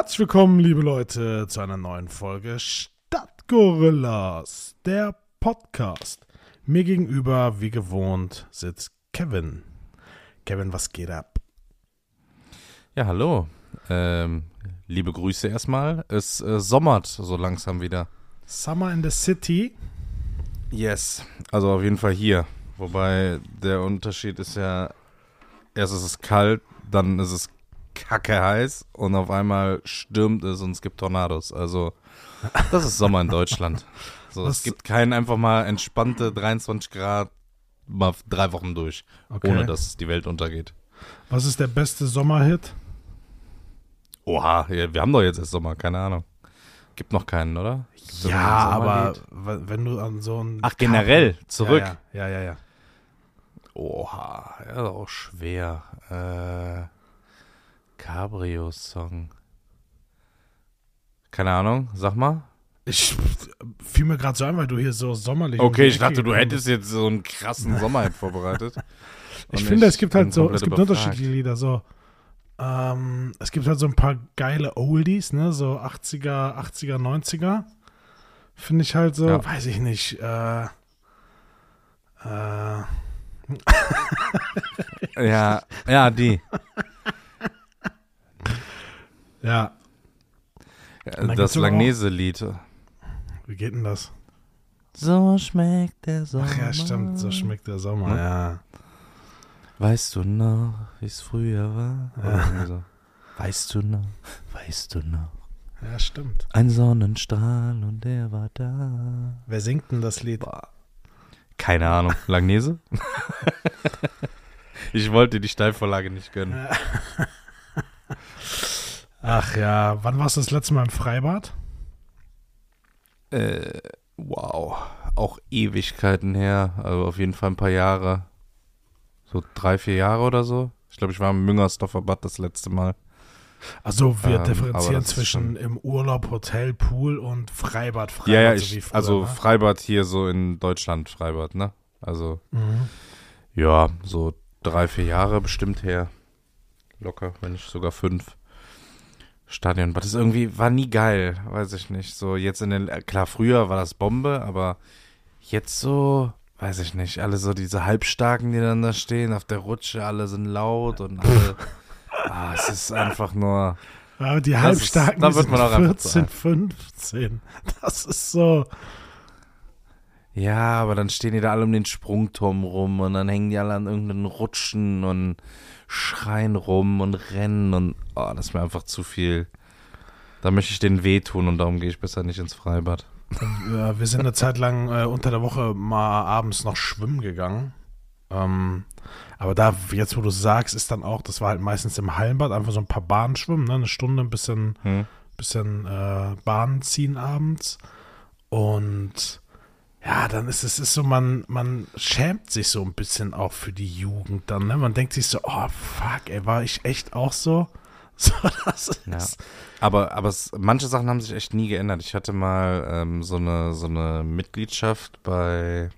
Herzlich willkommen, liebe Leute, zu einer neuen Folge Stadtgorillas, der Podcast. Mir gegenüber, wie gewohnt, sitzt Kevin. Kevin, was geht ab? Ja, hallo. Ähm, liebe Grüße erstmal. Es äh, sommert so langsam wieder. Summer in the City. Yes, also auf jeden Fall hier. Wobei der Unterschied ist ja, erst ist es kalt, dann ist es kacke heiß und auf einmal stürmt es und es gibt Tornados. Also das ist Sommer in Deutschland. So, es gibt keinen einfach mal entspannte 23 Grad mal drei Wochen durch, Okay. ohne dass die Welt untergeht. Was ist der beste Sommerhit? Oha, wir haben doch jetzt erst Sommer, keine Ahnung. Gibt noch keinen, oder? Ein Ja, aber wenn du an so ein. Ach, generell, zurück. Ja, ja, ja. ja, ja. Oha, ja, auch schwer. Äh, Cabrio-Song. Keine Ahnung, sag mal. Ich fiel mir gerade so ein, weil du hier so sommerlich. Okay, ich dachte, du hättest jetzt so einen krassen Sommerhit vorbereitet. Ich finde, es gibt halt so, es gibt überfragt. unterschiedliche Lieder. So, ähm, es gibt halt so ein paar geile Oldies, ne? So 80er, 80er, 90er. Finde ich halt so, Ja. weiß ich nicht. Äh, äh, Ja, ja, die. Ja, Das Langnese-Lied. wie geht denn das? So schmeckt der Sommer. Ach ja, stimmt, so schmeckt der Sommer. Ne? Ja. Weißt du noch, wie es früher war? Ja. so. Weißt du noch, weißt du noch? ja, stimmt. Ein Sonnenstrahl und der war da. Wer singt denn das Lied? Keine Ahnung. Langnese? ich wollte die Steilvorlage nicht gönnen. Ach ja, wann warst du das letzte Mal im Freibad? Äh, wow. Auch Ewigkeiten her. Also auf jeden Fall ein paar Jahre. So drei, vier Jahre oder so. Ich glaube, ich war im Müngersdorfer Bad das letzte Mal. Also wir Ähm, differenzieren zwischen im Urlaub, Hotel, Pool und Freibad. Freibad ja, ja, so ich, früher, also ne? Freibad hier so in Deutschland, Freibad, ne? Also, Mhm. ja, so drei, vier Jahre bestimmt her. Locker, wenn nicht sogar fünf. Stadionbad. Das ist irgendwie, war nie geil, weiß ich nicht. So jetzt in den, äh, klar, früher war das Bombe, aber jetzt so, weiß ich nicht, alle so diese Halbstarken, die dann da stehen, auf der Rutsche, alle sind laut und alle, ah, es ist einfach nur, Aber die Das ist- Halbstarken, da wird sind man auch einfach 14, 15. Das ist so. Ja, aber dann stehen die da alle um den Sprungturm rum und dann hängen die alle an irgendeinen Rutschen und schreien rum und rennen und oh, das ist mir einfach zu viel. Da möchte ich denen wehtun und darum gehe ich besser nicht ins Freibad. Ja, wir sind eine Zeit lang äh, unter der Woche mal abends noch schwimmen gegangen. Ähm, aber da, jetzt wo du sagst, ist dann auch, das war halt meistens im Hallenbad, einfach so ein paar Bahnen schwimmen, ne? eine Stunde, ein bisschen, Hm? bisschen äh, Bahnen ziehen abends. Und ja, dann ist es ist so, man, man schämt sich so ein bisschen auch für die Jugend dann. Ne? Man denkt sich so, oh fuck, ey, war ich echt auch so? So, das ist. Ja. Aber, aber es, manche Sachen haben sich echt nie geändert. Ich hatte mal ähm, so, eine, so eine Mitgliedschaft bei,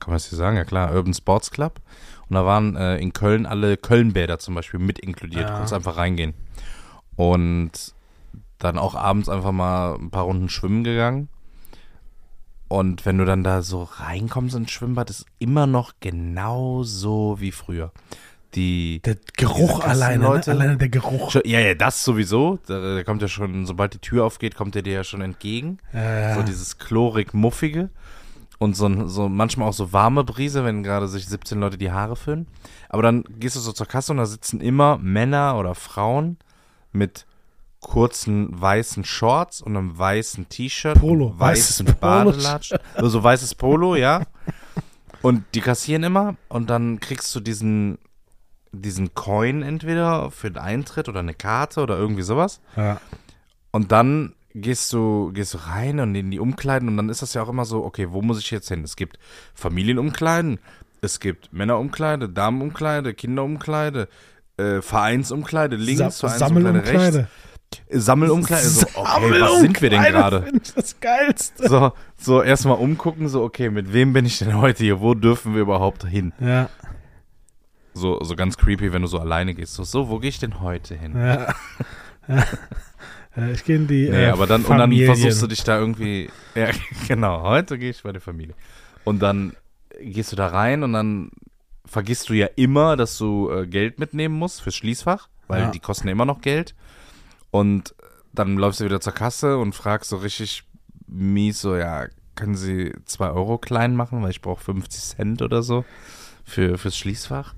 kann man das hier sagen? Ja klar, Urban Sports Club. Und da waren äh, in Köln alle Kölnbäder zum Beispiel mit inkludiert. Ja. Konntest einfach reingehen. Und dann auch abends einfach mal ein paar Runden schwimmen gegangen. Und wenn du dann da so reinkommst ins Schwimmbad, ist immer noch genau so wie früher. Die Der Geruch alleine, ne? Kassenleute- alleine der Geruch. Schon- Ja, ja, das sowieso. Da, da kommt ja schon, sobald die Tür aufgeht, kommt der dir ja schon entgegen. Ja, So dieses chlorig-muffige. Und so, so manchmal auch so warme Brise, wenn gerade sich 17 Leute die Haare föhnen. Aber dann gehst du so zur Kasse und da sitzen immer Männer oder Frauen mit kurzen weißen Shorts und einem weißen T-Shirt. Polo, und weißes weißen Polo. Badelatschen. Also so weißes Polo, ja. Und die kassieren immer und dann kriegst du diesen, diesen Coin entweder für den Eintritt oder eine Karte oder irgendwie sowas. ja. Und dann gehst du, gehst du rein und in die Umkleiden und dann ist das ja auch immer so, okay, wo muss ich jetzt hin? Es gibt Familienumkleiden, es gibt Männerumkleide, Damenumkleide, Kinderumkleide, äh, Vereinsumkleide links, Sa- Vereinsumkleide rechts, Sammelumkleide. So, okay, was sind wir denn gerade? Das Geilste. So, so erstmal umgucken, so, okay, mit wem bin ich denn heute hier? Wo dürfen wir überhaupt hin? Ja, So, so ganz creepy, wenn du so alleine gehst. So, so wo gehe ich denn heute hin? ja. Äh, ich gehe in die. Nee, äh, aber dann, und dann versuchst du dich da irgendwie, ja, genau, heute gehe ich bei der Familie. Und dann gehst du da rein und dann vergisst du ja immer, dass du äh, Geld mitnehmen musst fürs Schließfach, weil Ja. die kosten ja immer noch Geld. Und dann läufst du wieder zur Kasse und fragst so richtig mies so, ja, können Sie zwei Euro klein machen, weil ich brauche 50 Cent oder so für, fürs Schließfach.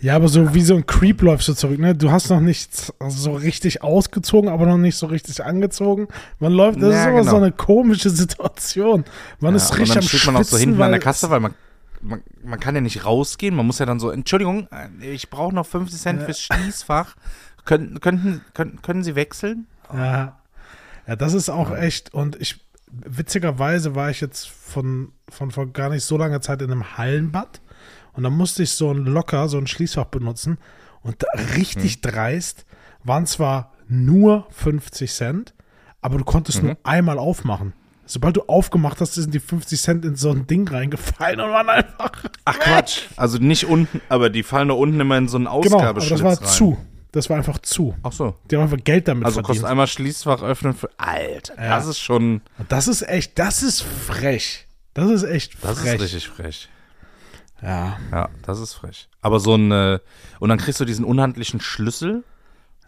Ja, aber so wie so ein Creep läufst du zurück, ne? Du hast noch nicht so richtig ausgezogen, aber noch nicht so richtig angezogen. Man läuft, das Ja, ist immer genau. so eine komische Situation. Man ist Ja, richtig und dann am steht man auch so hinten an der Kasse, weil man, man, man kann ja nicht rausgehen. Man muss ja dann so, Entschuldigung, äh, ich brauche noch 50 Cent fürs Schließfach. Können, könnten, können, können Sie wechseln? Ja. ja, das ist auch echt. Und ich, witzigerweise war ich jetzt von, von vor gar nicht so langer Zeit in einem Hallenbad. Und da musste ich so ein Locker, so ein Schließfach benutzen. Und richtig Hm. dreist waren zwar nur 50 Cent, aber du konntest Mhm. nur einmal aufmachen. Sobald du aufgemacht hast, sind die 50 Cent in so ein Ding reingefallen und waren einfach. Ach Quatsch. Also nicht unten, aber die fallen da unten immer in so einen Genau, aber Ausgabeschlitz das war rein. zu. Das war einfach zu. Ach so. Die haben einfach Geld damit Also verdient. kostet einmal Schließfach öffnen für. Alter, Ja. das ist schon. Das ist echt, das ist frech. Das ist echt Das frech. ist richtig frech. Ja. Ja, das ist frech. Aber so ein. äh, Und dann kriegst du diesen unhandlichen Schlüssel.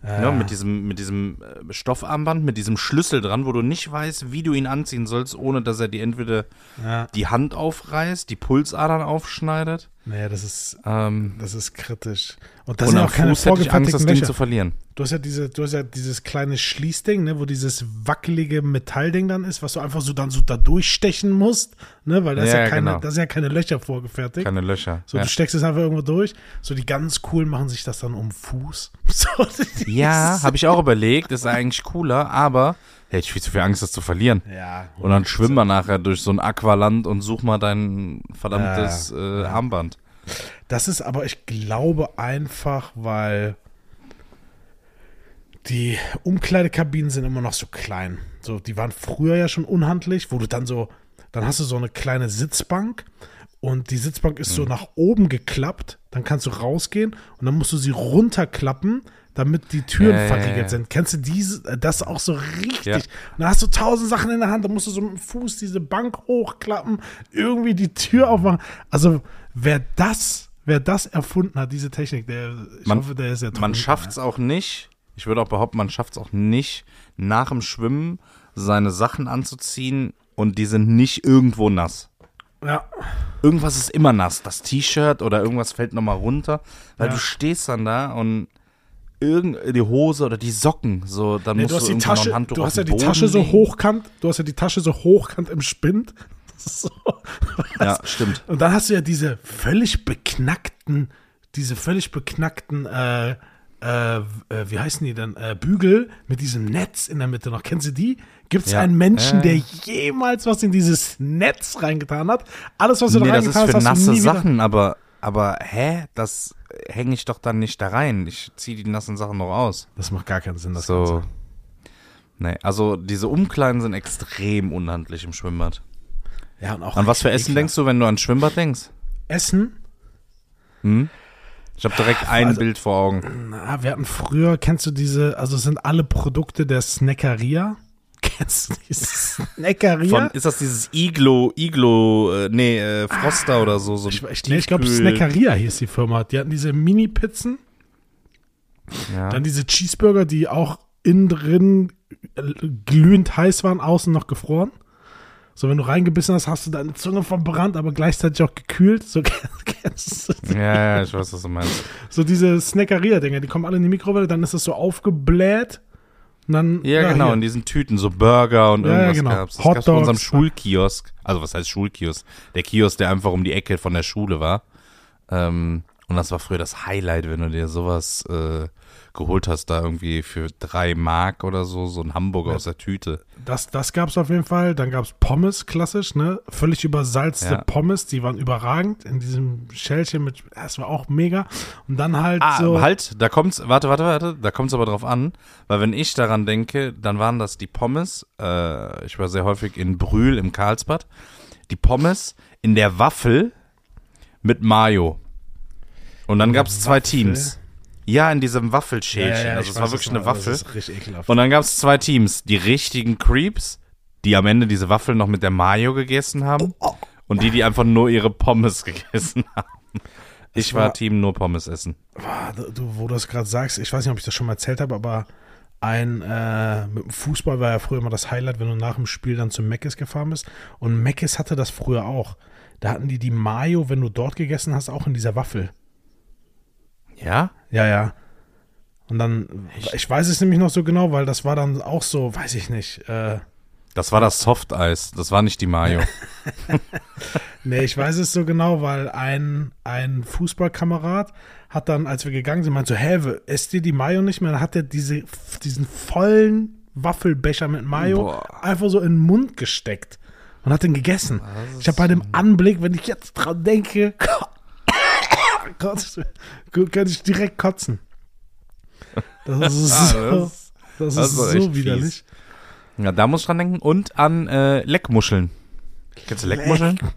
Ne, mit diesem, mit diesem äh, Stoffarmband, mit diesem Schlüssel dran, wo du nicht weißt, wie du ihn anziehen sollst, ohne dass er dir entweder Ja. die Hand aufreißt, die Pulsadern aufschneidet. Nee, das ist, Ähm, das ist kritisch. Und das und sind auch keine Fuß hätte ich Angst, das Ding zu verlieren. Du hast ja diese, du hast ja dieses kleine Schließding, ne, wo dieses wackelige Metallding dann ist, was du einfach so dann so da durchstechen musst, ne, weil da ist ja, Ja, keine, genau. da sind ja keine Löcher vorgefertigt. Keine Löcher. so, ja. du steckst es einfach irgendwo durch. So, die ganz coolen machen sich das dann um Fuß. So, ja habe ich auch überlegt, ist eigentlich cooler, aber hätte ich viel zu viel Angst, das zu verlieren. Ja. Und dann schwimmen wir nachher durch so ein Aqualand und such mal dein verdammtes Ja. äh, Armband. Das ist aber, ich glaube, einfach, weil die Umkleidekabinen sind immer noch so klein. So, die waren früher ja schon unhandlich, wo du dann so, dann hast du so eine kleine Sitzbank und die Sitzbank ist Mhm. so nach oben geklappt, dann kannst du rausgehen und dann musst du sie runterklappen, damit die Türen Ja, ja, verriegelt ja. sind. Kennst du diese, äh, das auch so richtig? Ja. Und dann hast du tausend Sachen in der Hand, dann musst du so mit dem Fuß diese Bank hochklappen, irgendwie die Tür aufmachen. Also, wer das, wer das erfunden hat, diese Technik, der, ich Man- hoffe, der ist ja Man schafft es auch nicht, ich würde auch behaupten, man schafft es auch nicht, nach dem Schwimmen seine Sachen anzuziehen und die sind nicht irgendwo nass. Ja, Irgendwas ist immer nass, das T-Shirt oder irgendwas fällt nochmal runter, weil Ja. du stehst dann da und irgend die Hose oder die Socken, so, dann nee, musst du hast die irgendwo noch ein Tasche, Handtuch du hast ja die Boden Tasche so legen. hochkant, du hast ja die Tasche so hochkant im Spind. So. Ja, stimmt. Und dann hast du ja diese völlig beknackten, diese völlig beknackten, äh, äh, äh, wie heißen die denn, äh, Bügel mit diesem Netz in der Mitte noch. Kennst du die? Gibt es Ja. einen Menschen, der jemals was in dieses Netz reingetan hat? Alles, was du Nee, da das ist reingetan für hast, hast du nasse nie wieder- Sachen, aber, aber hä? Das hänge ich doch dann nicht da rein. Ich ziehe die nassen Sachen noch aus. Das macht gar keinen Sinn, das so. Ganze. Nee, also diese Umkleiden sind extrem unhandlich im Schwimmbad. Ja, und auch An was für Essen ekelhaft. denkst du, wenn du an Schwimmbad denkst? Essen? Hm? Ich habe direkt ein Also- Bild vor Augen. Na, wir hatten früher, kennst du diese, also es sind alle Produkte der Snackeria. Diese Snackeria? Von, ist das dieses Iglo, Iglo, äh, nee, äh, Froster oder so? so ich ich, nee, ich glaube, Snackeria hieß die Firma. Die hatten diese Mini-Pizzen, Ja. dann diese Cheeseburger, die auch innen drin äh, glühend heiß waren, außen noch gefroren. So, wenn du reingebissen hast, hast du deine Zunge verbrannt, aber gleichzeitig auch gekühlt. So kennst du die? ja, ja, ich weiß, was du meinst. So diese Snackeria-Dinger, die kommen alle in die Mikrowelle, dann ist das so aufgebläht. Und dann, Ja, genau, hier. in diesen Tüten, so Burger und Ja, ja, irgendwas genau. gab's. Das Hot gab's bei unserem Dogs. Schulkiosk. Also was heißt Schulkiosk? Der Kiosk, der einfach um die Ecke von der Schule war. Ähm, und das war früher das Highlight, wenn du dir sowas äh, geholt hast, da irgendwie für drei Mark oder so, so ein Hamburger aus der Tüte. Das, das gab es auf jeden Fall. Dann gab es Pommes, klassisch, ne? Völlig übersalzte Ja. Pommes, die waren überragend in diesem Schälchen mit, das war auch mega. Und dann halt Ah, so. halt, da kommt's, warte, warte, warte, da kommt's aber drauf an, weil wenn ich daran denke, dann waren das die Pommes, äh, ich war sehr häufig in Brühl im Karlsbad, die Pommes in der Waffel mit Mayo. Und dann gab's zwei Waffel? Teams. Ja, in diesem Waffelschälchen. also ich es weiß war wirklich eine Waffel. Das ist richtig ekelhaft. Und dann gab es zwei Teams. Die richtigen Creeps, die am Ende diese Waffel noch mit der Mayo gegessen haben. Und die, die einfach nur ihre Pommes gegessen haben. Ich war, war- Team nur Pommes essen. Du, du- wo du das gerade sagst, ich weiß nicht, ob ich das schon mal erzählt habe, aber ein äh, mit dem Fußball war ja früher immer das Highlight, wenn du nach dem Spiel dann zu Meckes gefahren bist. Und Meckes hatte das früher auch. Da hatten die die Mayo, wenn du dort gegessen hast, auch in dieser Waffel. Ja? Ja, ja. Und dann, ich weiß es nämlich noch so genau, weil das war dann auch so, weiß ich nicht. Äh, Das war das Softeis. Das war nicht die Mayo. nee, ich weiß es so genau, weil ein, ein Fußballkamerad hat dann, als wir gegangen sind, meint so, hä, esst ihr die Mayo nicht mehr? Dann hat er diese, diesen vollen Waffelbecher mit Mayo Boah. einfach so in den Mund gesteckt und hat den gegessen. Ich habe bei dem Anblick, wenn ich jetzt dran denke, Gott, könnte ich direkt kotzen. Das ist Ah, so, das- das das ist so widerlich. Ja, da muss ich dran denken. Und an äh, Leckmuscheln. Kennst du Leckmuscheln?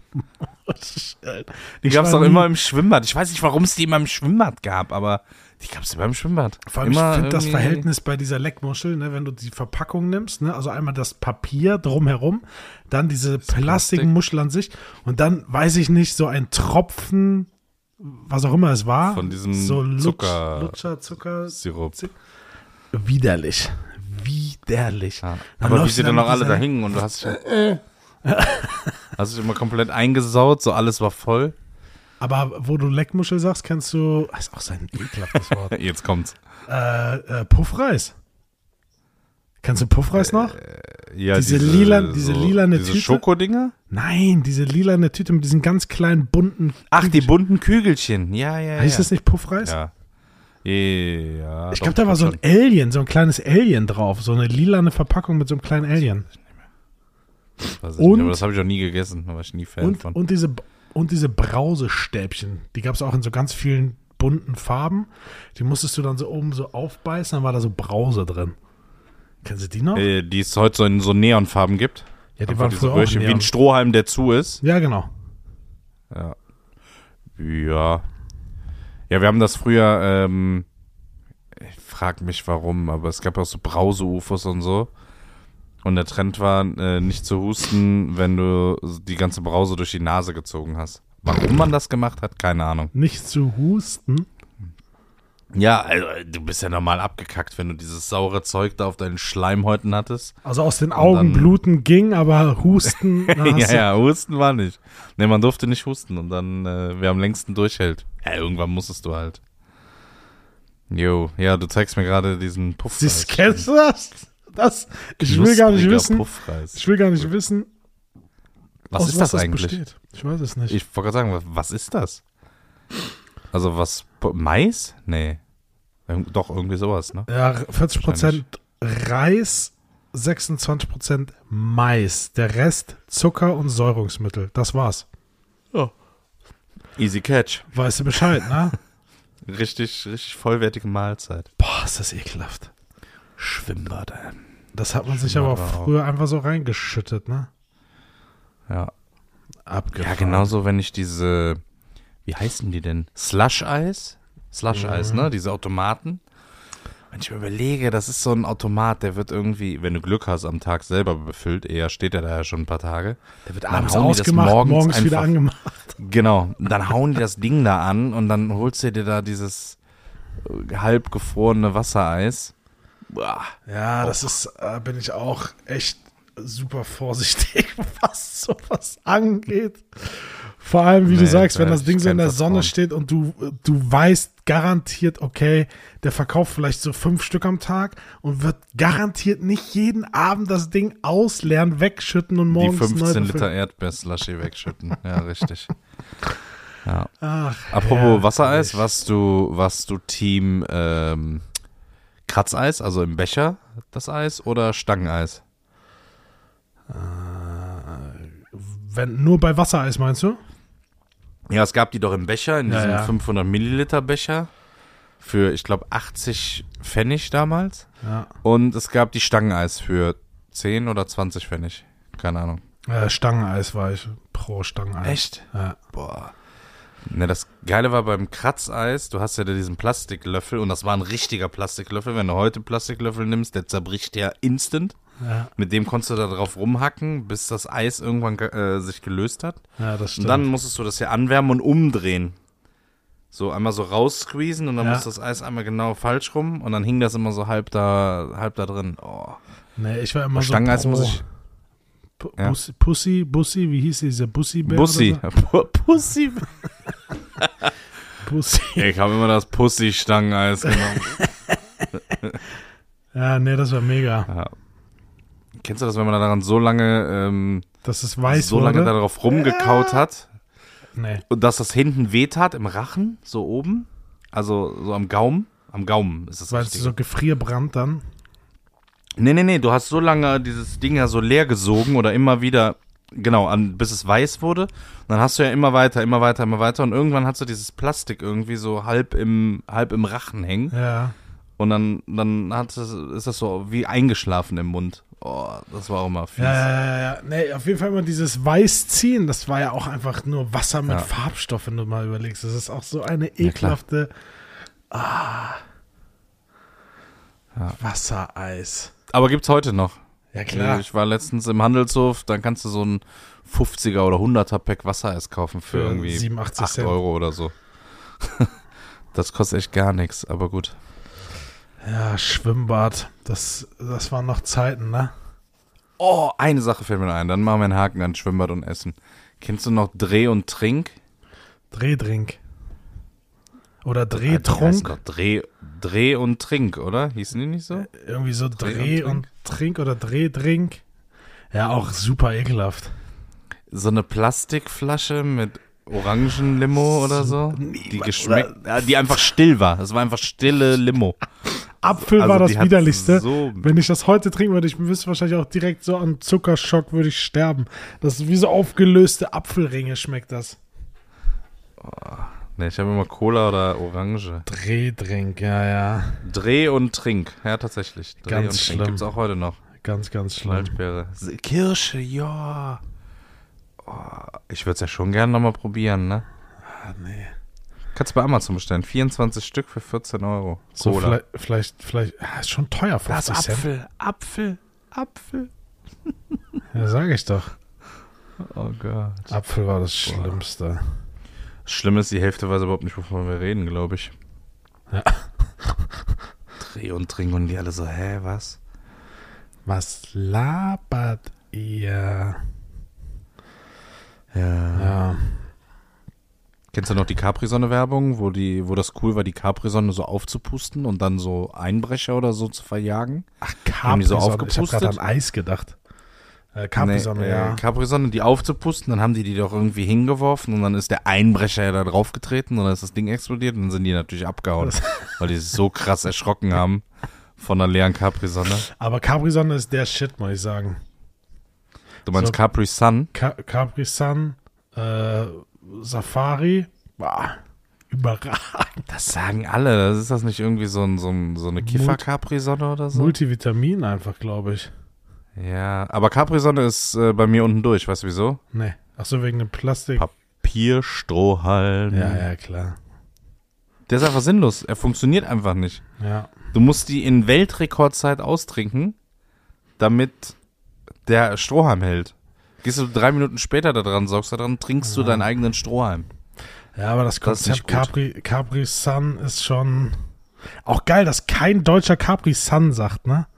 Die Ich gab es doch immer im Schwimmbad. Ich weiß nicht, warum es die immer im Schwimmbad gab, aber die gab es immer im Schwimmbad. Vor allem, immer ich finde das Verhältnis bei dieser Leckmuschel, ne, wenn du die Verpackung nimmst, ne, also einmal das Papier drumherum, dann diese Plastikmuschel an sich und dann, weiß ich nicht, so ein Tropfen, was auch immer es war. Von diesem so Lutsch, Zucker- Lutscher, Zucker. Sirup. Widerlich. Widerlich. Ja. Aber wie sie dann noch alle da hingen und du hast dich, hast dich immer komplett eingesaut, so alles war voll. Aber wo du Leckmuschel sagst, kennst du, das ist auch so ein ekelhaftes Wort, Jetzt kommt's. äh, äh, Puffreis. Kennst du Puffreis noch? Ja, Diese lila- diese lilane diese Tüte? Schokodinger? Nein, diese lilane Tüte mit diesen ganz kleinen bunten. Ach, die bunten Kügelchen. Ja, ja, Heißt ja. das nicht Puffreis? Ja. Ja. Ich glaube, da war so ein. Alien, so ein kleines Alien drauf. So eine lilane Verpackung mit so einem kleinen Alien. Ich und- aber das habe ich auch nie gegessen, da war ich nie Fan Und, von. und diese, und diese Brausestäbchen. Die gab es auch in so ganz vielen bunten Farben. Die musstest du dann so oben so aufbeißen, dann war da so Brause drin. Kennst du die noch? äh, die es heute so in so Neonfarben gibt. Ja, die Einfach waren früher auch Röhrchen, wie ein Strohhalm, der zu ist. Ja, genau. Ja. Ja. Ja, wir haben das früher, ähm, ich frag mich warum, aber es gab auch so Brause-UFOs und so. Und der Trend war, äh, nicht zu husten, wenn du die ganze Brause durch die Nase gezogen hast. Warum man das gemacht hat, keine Ahnung. Nicht zu husten. Ja, also, du bist ja normal abgekackt, wenn du dieses saure Zeug da auf deinen Schleimhäuten hattest. Also aus den Augen bluten ging, aber husten. ja, ja, husten war nicht. Ne, man durfte nicht husten und dann, äh, wer am längsten durchhält. Ja, irgendwann musstest du halt. Jo, ja, du zeigst mir gerade diesen Puffreis. Siehst, kennst du das? das? Ich will gar nicht wissen. Puffreis. Ich will gar nicht wissen, Was ist das was eigentlich? besteht. Ich weiß es nicht. Ich wollte gerade sagen, was, was ist das? Also was, Mais? Nee. Irg- Doch, irgendwie sowas, ne? Ja, 40% Reis, 26% Mais. Der Rest Zucker und Säurungsmittel. Das war's. Easy Catch. Weißt du Bescheid, ne? Richtig, richtig vollwertige Mahlzeit. Boah, ist das ekelhaft. Schwimmbad, ey. Das hat man sich aber auch- früher einfach so reingeschüttet, ne? Ja. Abgefahren. Ja, genauso, wenn ich diese, wie heißen die denn? Slush-Eis? Slush-Eis, Mhm. ne? Diese Automaten. Wenn ich mir überlege, das ist so ein Automat, der wird irgendwie, wenn du Glück hast, am Tag selber befüllt. Eher steht er da ja schon ein paar Tage. Der wird abends ausgemacht, morgens morgens, wieder einfach- angemacht. Genau. Dann hauen die das Ding da an und dann holst du dir da dieses äh, halb gefrorene Wassereis. Boah. Ja, das ist, äh, bin ich auch echt super vorsichtig, was sowas angeht. Vor allem, wie du Nee, sagst, da wenn das Ding so in der Sonne steht und du, du weißt garantiert, okay, der verkauft vielleicht so fünf Stück am Tag und wird garantiert nicht jeden Abend das Ding ausleeren, wegschütten und Die morgens neu 15 befüllen. Liter Erdbeerslushy wegschütten. Ja, richtig. Ja. Ach, Apropos herrlich. Wassereis, warst du, warst du Team ähm, Kratzeis, also im Becher das Eis oder Stangeneis? Wenn, nur bei Wassereis meinst du? Ja, es gab die doch im Becher, in Ja, diesem ja. 500 Milliliter Becher für, ich glaube, 80 Pfennig damals. Ja. Und es gab die Stangeneis für 10 oder 20 Pfennig. Keine Ahnung. Äh, Stangeneis war ich pro Stangeneis. Echt? Ja. Boah. Ne, das Geile war beim Kratzeis, du hast ja diesen Plastiklöffel und das war ein richtiger Plastiklöffel. Wenn du heute Plastiklöffel nimmst, der zerbricht ja instant. Ja, Mit dem konntest du da drauf rumhacken, bis das Eis irgendwann ge- äh, sich gelöst hat. ja das Und stimmt. dann musstest du das ja anwärmen und umdrehen. So einmal so raussqueezen und dann Ja. muss das Eis einmal genau falsch rum und dann hing das immer so halb da, halb da drin. Oh. nee, ich war immer so Stangeneis muss ich- Pu- Ja. Bussi, Pussy, Bussi, wie hieß dieser Bussi-Bär? Bussi. Pu- Pussy. So? Bussi. Ich habe immer das Pussy-Stangeneis genommen. Ja, nee, das war mega. ja. Kennst du das, wenn man daran so lange, ähm, Das ist weiß so lange wurde. darauf rumgekaut hat Nee. und dass das hinten wehtat im Rachen, so oben? Also so am Gaumen? Am Gaumen ist das Weil es so Gefrierbrand dann. Nee, nee, nee, du hast so lange dieses Ding ja so leer gesogen oder immer wieder, genau, an, bis es weiß wurde. Und dann hast du ja immer weiter, immer weiter, immer weiter. Und irgendwann hast du dieses Plastik irgendwie so halb im, halb im Rachen hängen. Ja. Und dann, dann hat es, ist das so wie eingeschlafen im Mund. Oh, das war auch immer fies. Ja, ja, ja, ja. Nee, auf jeden Fall immer dieses Weiß ziehen, das war ja auch einfach nur Wasser mit Ja. Farbstoff, wenn du mal überlegst. Das ist auch so eine ekelhafte. ah. Wassereis. Aber gibt's heute noch. Ja, klar. Ich war letztens im Handelshof, dann kannst du so ein 50er oder 100er Pack Wassereis kaufen für, Für irgendwie 87 8 Cent. Euro oder so. das kostet echt gar nichts, aber gut. Ja, Schwimmbad. Das, das waren noch Zeiten, ne? Oh, eine Sache fällt mir ein. Dann machen wir einen Haken an Schwimmbad und Essen. Kennst du noch Dreh und Trink? Drehdrink. Oder heißen Drehtrunk. doch Dreh, Dreh und Trink, oder? Hießen die nicht so? Irgendwie so Dreh Dreh und und Trink oder Drehdrink. Ja, auch super ekelhaft. So eine Plastikflasche mit Orangenlimo oder so? Die geschmeckt, ja, die einfach still war. Das war einfach stille Limo. Apfel Also war das widerlichste. so- Wenn ich das heute trinken würde, ich wüsste wahrscheinlich auch direkt so an Zuckerschock würde ich sterben. Das ist wie so aufgelöste Apfelringe schmeckt das. Ne, ich habe immer Cola oder Orange. Drehdrink, ja, ja. Dreh und Trink. Ja, tatsächlich. Dreh Ganz und schlimm. Trink gibt's auch heute noch. Ganz, ganz schlimm. Waldbeere. Kirsche, ja. Oh, ich würde es ja schon gerne nochmal probieren, ne? Ah, nee. Kannst bei Amazon bestellen. 24 Stück für 14 Euro. So Cola. vielleicht, vielleicht, vielleicht, ja, ist schon teuer, 50 Cent. Apfel, Apfel, Apfel. Ja, sag ich doch. Oh Gott. Apfel war das Schlimmste. Schlimm ist, die Hälfte weiß überhaupt nicht, wovon wir reden, glaube ich. Ja. Dreh und Trink und die alle so, hä, was? Was labert ihr? Ja. Ja. Kennst du noch die Capri-Sonne-Werbung, wo, die, wo das cool war, die Capri-Sonne so aufzupusten und dann so Einbrecher oder so zu verjagen? Ach, die so Capri-Sonne. Ich habe aufgepustet? gerade an Eis gedacht. Äh, Capri-Sonne, Nee, ja. Äh, Capri-Sonne, die aufzupusten, dann haben die die doch irgendwie hingeworfen und dann ist der Einbrecher ja da drauf getreten und dann ist das Ding explodiert und dann sind die natürlich abgehauen, weil die sich so krass erschrocken haben von einer leeren Capri-Sonne. Aber Capri-Sonne ist der Shit, muss ich sagen. Du meinst So. Capri-Sun? Ca Capri-Sun, äh, Safari, boah, überragend. Das sagen alle. Das ist das nicht irgendwie so, ein, so, ein, so eine Kiffer-Capri-Sonne oder so? Multivitamin einfach, glaube ich. Ja, aber Capri-Sonne ist äh, bei mir unten durch. Weißt du wieso? Nee. Ach so, wegen dem Plastik. Papierstrohhalm. Ja, ja, klar. Der ist einfach sinnlos. Er funktioniert einfach nicht. Ja. Du musst die in Weltrekordzeit austrinken, damit der Strohhalm hält. Gehst du drei Minuten später da dran, saugst da dran, trinkst du deinen eigenen Strohhalm. Ja, aber das Das Konzept gut. Capri, Capri Sun ist schon auch geil, dass kein deutscher Capri Sun sagt, ne?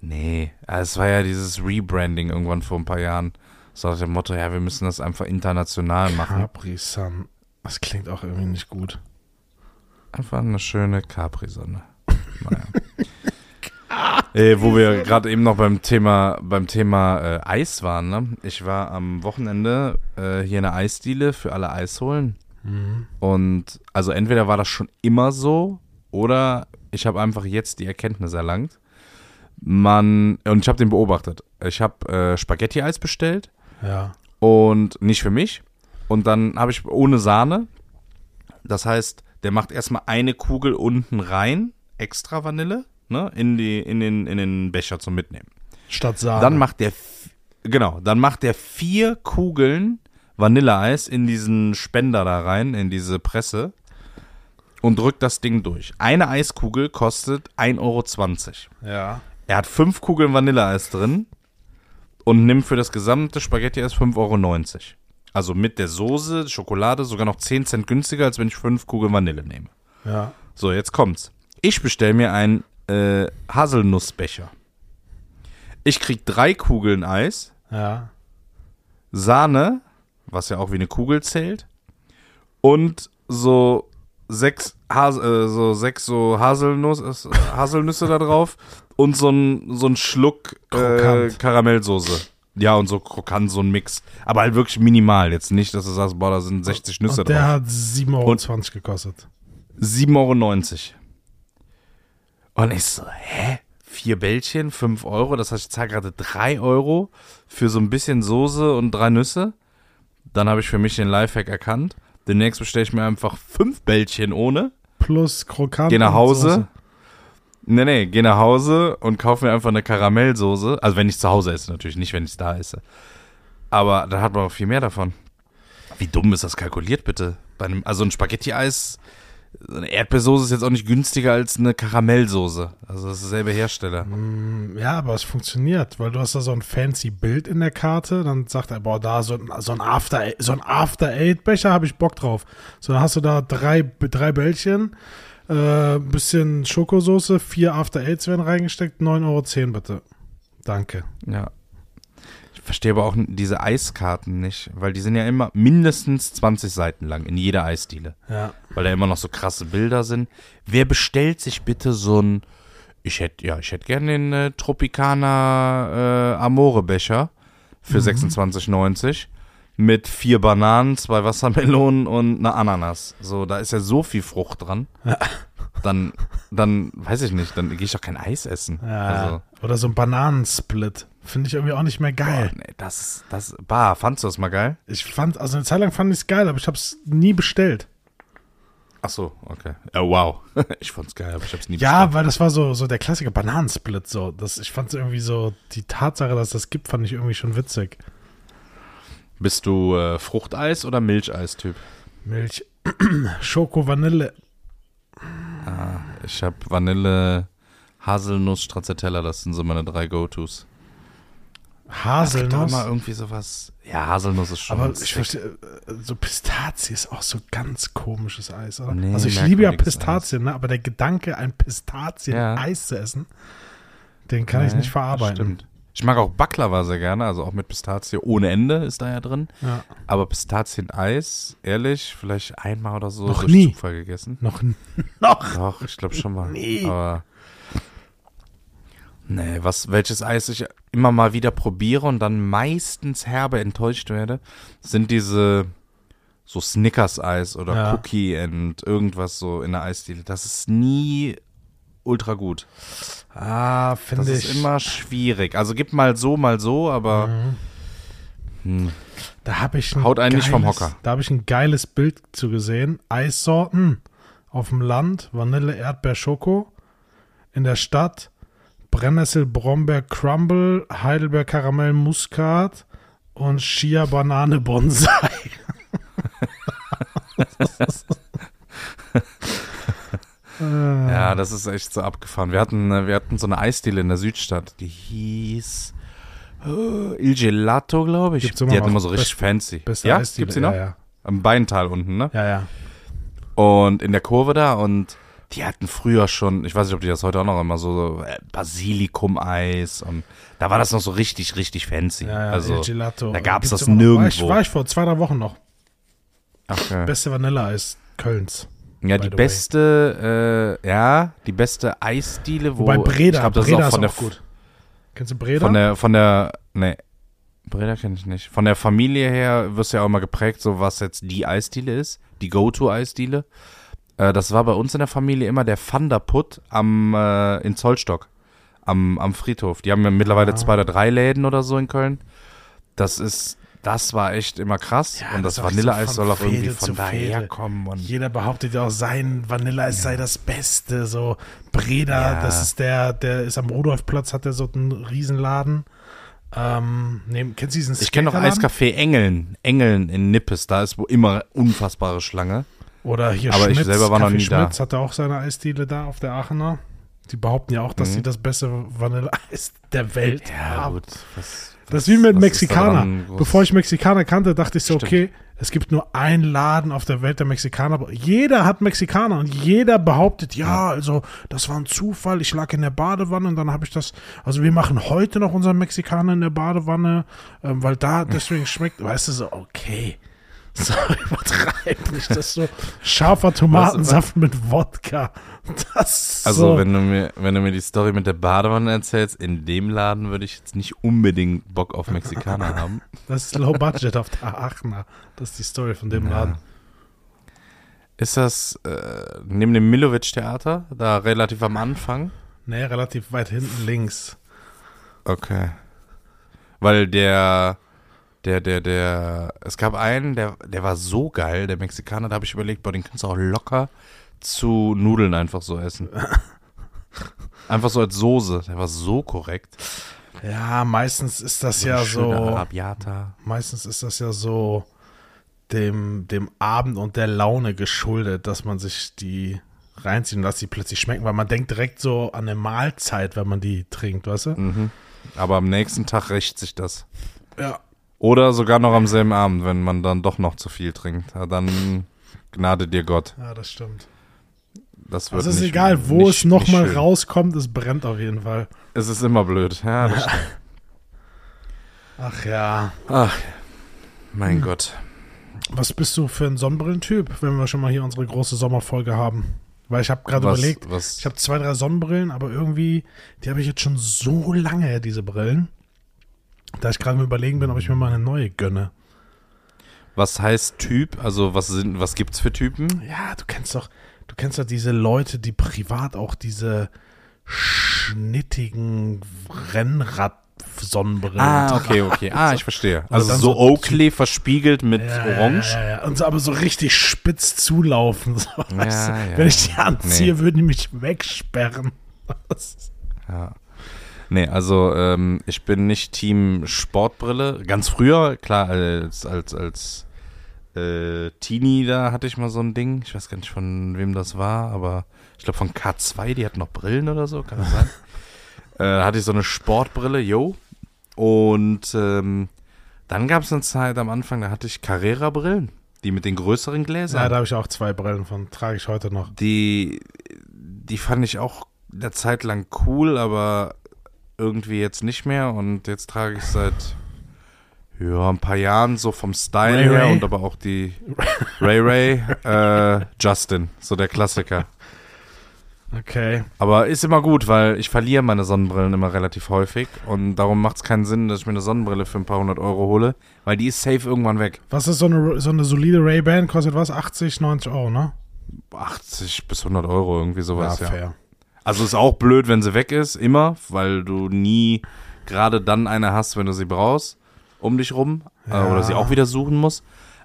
Nee, es war ja dieses Rebranding irgendwann vor ein paar Jahren. So nach dem Motto, ja, wir müssen das einfach international machen. Capri Sun. Das klingt auch irgendwie nicht gut. Einfach eine schöne Capri-Sonne. Naja. äh, wo wir gerade eben noch beim Thema, beim Thema äh, Eis waren, ne? Ich war am Wochenende äh, hier in der Eisdiele für alle Eis holen. Mhm. Und also entweder war das schon immer so oder ich habe einfach jetzt die Erkenntnis erlangt. Man, und ich habe den beobachtet. Ich habe äh, Spaghetti-Eis bestellt Ja. und nicht für mich. Und dann habe ich ohne Sahne. Das heißt, der macht erstmal eine Kugel unten rein, extra Vanille, ne, in, die, in, den, in den Becher zum Mitnehmen. Statt Sahne. Dann macht der, genau, dann macht der vier Kugeln Vanilleeis in diesen Spender da rein, in diese Presse und drückt das Ding durch. Eine Eiskugel kostet 1,20 Euro. Ja. Er hat fünf Kugeln Vanilleeis drin und nimmt für das gesamte Spaghetti-Eis 5,90 Euro. Also mit der Soße, Schokolade sogar noch 10 Cent günstiger, als wenn ich fünf Kugeln Vanille nehme. Ja. So, jetzt kommt's. Ich bestelle mir einen äh, Haselnussbecher. Ich krieg drei Kugeln Eis, Ja. Sahne, was ja auch wie eine Kugel zählt, und so sechs, Has äh, so sechs so Haselnuss, äh, Haselnüsse da drauf und so ein, so ein Schluck äh. Karamellsoße. Ja, und so krokant, so ein Mix. Aber halt wirklich minimal. Jetzt nicht, dass du sagst, boah, da sind 60 Nüsse Und der drauf. hat 7,20 Euro gekostet. 7,90 Euro. Und ich so, hä? Vier Bällchen, 5 Euro. Das heißt, ich zahle gerade 3 Euro für so ein bisschen Soße und drei Nüsse. Dann habe ich für mich den Lifehack erkannt. Demnächst bestelle ich mir einfach fünf Bällchen ohne. Plus Krokant. Geh nach Hause. Soße. Nee, nee, geh nach Hause und kauf mir einfach eine Karamellsoße. Also wenn ich zu Hause esse, natürlich nicht, wenn ich es da esse. Aber dann hat man auch viel mehr davon. Wie dumm ist das kalkuliert, bitte? Bei einem, also ein Spaghetti-Eis, so eine Erdbeersoße ist jetzt auch nicht günstiger als eine Karamellsoße. Also das ist derselbe Hersteller. Ja, aber es funktioniert, weil du hast da so ein fancy Bild in der Karte, dann sagt er, boah, da so ein, so ein After so ein After Eight Becher habe ich Bock drauf. So, dann hast du da drei, drei Bällchen, äh, bisschen Schokosoße, vier After Eights werden reingesteckt, 9,10 Euro bitte. Danke. Ja. Verstehe aber auch diese Eiskarten nicht, weil die sind ja immer mindestens 20 Seiten lang in jeder Eisdiele. Ja. weil da immer noch so krasse Bilder sind. Wer bestellt sich bitte so ein, ich hätte, ja, ich hätte gerne den äh, Tropicana äh, Amore Becher für 26,90 mit vier Bananen, zwei Wassermelonen und einer Ananas. So, da ist ja so viel Frucht dran. Dann, dann, weiß ich nicht, dann gehe ich doch kein Eis essen. ja. Also, Oder so ein Bananensplit. Finde ich irgendwie auch nicht mehr geil. boah, nee, das, das, bah, fandst du das mal geil? Ich fand, also eine Zeit lang fand ich es geil, aber ich habe es nie bestellt. Ach so, okay. Ja, wow. Ich fand's geil, aber ich hab's nie Ja, weil das war so, so der Klassiker Bananensplit. So. Das, ich fand es irgendwie so, die Tatsache, dass das gibt, fand ich irgendwie schon witzig. Bist du äh, Fruchteis- oder Milcheis-Typ? Milch, Schoko, Vanille. Ich habe Vanille, Haselnuss, Stracciatella, das sind so meine drei Go-Tos. Haselnuss. immer irgendwie sowas. Ja, Haselnuss ist schon. Aber ich verstehe, äh, so Pistazie ist auch so ganz komisches Eis, oder? Nee, also ich liebe ja Pistazien, ne? aber der Gedanke, ein Pistazien-Eis zu essen, den kann ich Nee, nicht verarbeiten. Stimmt. Ich mag auch Baklava sehr gerne, also auch mit Pistazie ohne Ende ist da ja drin. Ja. Aber Pistazieneis, ehrlich, vielleicht einmal oder so Noch nie. Zufall gegessen. Noch, noch. Doch, ich glaube schon mal. Nee. Aber nee, was welches Eis ich immer mal wieder probiere und dann meistens herbe enttäuscht werde, sind diese so Snickers-Eis oder Ja. Cookie and irgendwas so in der Eisdiele. Das ist nie ultra gut. Ah, Das finde ist ich. immer schwierig. Also gibt mal so, mal so, aber hm, Da habe ich ein Haut einen nicht vom geiles- Hocker. Da habe ich ein geiles Bild zu gesehen. Eissorten auf dem Land, Vanille, Erdbeer, Schoko. In der Stadt Brennnessel, Brombeer, Crumble, Heidelbeer, Karamell, Muskat und Chia, Banane, Bonsai. Äh, ja, das ist echt so abgefahren. Wir hatten, äh, wir hatten so eine Eisdiele in der Südstadt, die hieß äh, Il Gelato, glaube ich. Die hatten immer so richtig Best- fancy. beste ja, Eisdiele. gibt's die noch? Ja, ja. Am Beintal unten, ne? ja, ja. Und in der Kurve da und die hatten früher schon, ich weiß nicht, ob die das heute auch noch immer so, äh, Basilikum-Eis und da war das noch so richtig, richtig fancy. ja, ja also, Gelato. da gab's Gibt's das noch. War ich, nirgendwo. war ich vor zwei, drei Wochen noch. okay. Beste Vanilleeis Kölns. Ja, die beste, äh, ja, die beste Eisdiele, wo Wobei Breda, ich glaub, das Breda ist auch von ist der auch gut. Kennst du Breda? Von der, von der, nee, Breda kenne ich nicht. Von der Familie her wirst du ja auch immer geprägt, so was jetzt die Eisdiele ist, die Go-To-Eisdiele. Äh, das war bei uns in der Familie immer der Thunderput am, äh, in Zollstock, am, am Friedhof. Die haben ja mittlerweile Ah. zwei oder drei Läden oder so in Köln. Das ist, das war echt immer krass. Ja, und das das, so Vanilleeis von soll auch irgendwie von daher kommen. Und Jeder behauptet ja auch, sein Vanilleeis sei das Beste. So Breda, Ja. das ist der, der ist am Rudolfplatz, hat der so einen Riesenladen. Ähm, nehm, kennst du diesen Ich kenne noch? Eiscafé Engeln. Engeln in Nippes. Da ist wo immer unfassbare Schlange. Oder hier Aber ich Schmitz, selber war noch Kaffee nie da. Schmitz hatte auch seine Eisdiele da auf der Aachener. Die behaupten ja auch, dass Mhm. sie das beste Vanilleeis der Welt haben. Was, Das ist wie mit Mexikaner. Bevor ich Mexikaner kannte, dachte ich so, Stimmt. okay, es gibt nur einen Laden auf der Welt, der Mexikaner. Jeder hat Mexikaner und jeder behauptet, ja, also das war ein Zufall. Ich lag in der Badewanne und dann habe ich das. Also wir machen heute noch unseren Mexikaner in der Badewanne, ähm, weil da deswegen schmeckt. Weißt du so, okay. So übertreib nicht. Das ist so scharfer Tomatensaft mit Wodka. Das ist Also, so. wenn du, mir, wenn du mir die Story mit der Badewanne erzählst, in dem Laden würde ich jetzt nicht unbedingt Bock auf Mexikaner haben. Das ist Low Budget auf der Aachener. Das ist die Story von dem Ja. Laden. Ist das äh, neben dem Milovic-Theater, da relativ am Anfang? Nee, relativ weit hinten links. Okay. Weil der, der, der, der, es gab einen, der, der war so geil, der Mexikaner, da habe ich überlegt, boah, den kannst du auch locker zu Nudeln einfach so essen. Einfach so als Soße, der war so korrekt. Ja, meistens ist das So ja so. Arabiata. Meistens ist das ja so dem, dem Abend und der Laune geschuldet, dass man sich die reinzieht und dass die plötzlich schmecken, weil man denkt direkt so an eine Mahlzeit, wenn man die trinkt, weißt du? Mhm. Aber am nächsten Tag rächt sich das. Ja. Oder sogar noch am selben Abend, wenn man dann doch noch zu viel trinkt. Ja, dann gnade dir Gott. Ja, das stimmt. Das wird Also es ist nicht, egal, wo nicht, es nochmal rauskommt, es brennt auf jeden Fall. Es ist immer blöd. Ja, das stimmt. Ach ja. Ach, mein Hm. Gott. Was bist du für ein Sonnenbrillentyp, wenn wir schon mal hier unsere große Sommerfolge haben? Weil ich habe gerade überlegt, was, Ich habe zwei, drei Sonnenbrillen, aber irgendwie, die habe ich jetzt schon so lange, diese Brillen, da ich gerade überlegen bin, ob ich mir mal eine neue gönne. was heißt Typ? Also was sind, was gibt's für Typen? Ja, du kennst doch, du kennst doch diese Leute, die privat auch diese schnittigen Rennrad-Sonnenbrillen Ah, okay, okay. Ah, ich verstehe. Also so so- Oakley verspiegelt mit Ja, Orange. Ja, ja, ja. Und so, aber so richtig spitz zulaufen. So, weißt du? Wenn ich die anziehe, Nee. würden die mich wegsperren. Ja. Nee, also ähm, ich bin nicht Team Sportbrille. Ganz früher, klar, als, als, als äh, Teenie, da hatte ich mal so ein Ding. Ich weiß gar nicht, von wem das war, aber ich glaube von K2, die hatten noch Brillen oder so, kann das sein? äh, da hatte ich so eine Sportbrille, yo. Und ähm, dann gab es eine Zeit am Anfang, da hatte ich Carrera-Brillen, die mit den größeren Gläsern. Ja, da habe ich auch zwei Brillen von, trage ich heute noch. die, die fand ich auch eine Zeit lang cool, aber irgendwie jetzt nicht mehr. Und jetzt trage ich seit ja, ein paar Jahren so vom Style Ray her Ray? und aber auch die Ray Ray, äh, Justin, so der Klassiker. Okay. Aber ist immer gut, weil ich verliere meine Sonnenbrillen immer relativ häufig und darum macht es keinen Sinn, dass ich mir eine Sonnenbrille für ein paar hundert Euro hole, weil die ist safe irgendwann weg. Was ist so eine, so eine solide Ray-Ban? Kostet was? 80, 90 Euro, ne? 80 bis 100 Euro, irgendwie sowas, ja. fair. Also ist auch blöd, wenn sie weg ist, immer, weil du nie gerade dann eine hast, wenn du sie brauchst, um dich rum. Ja. Äh, oder sie auch wieder suchen musst.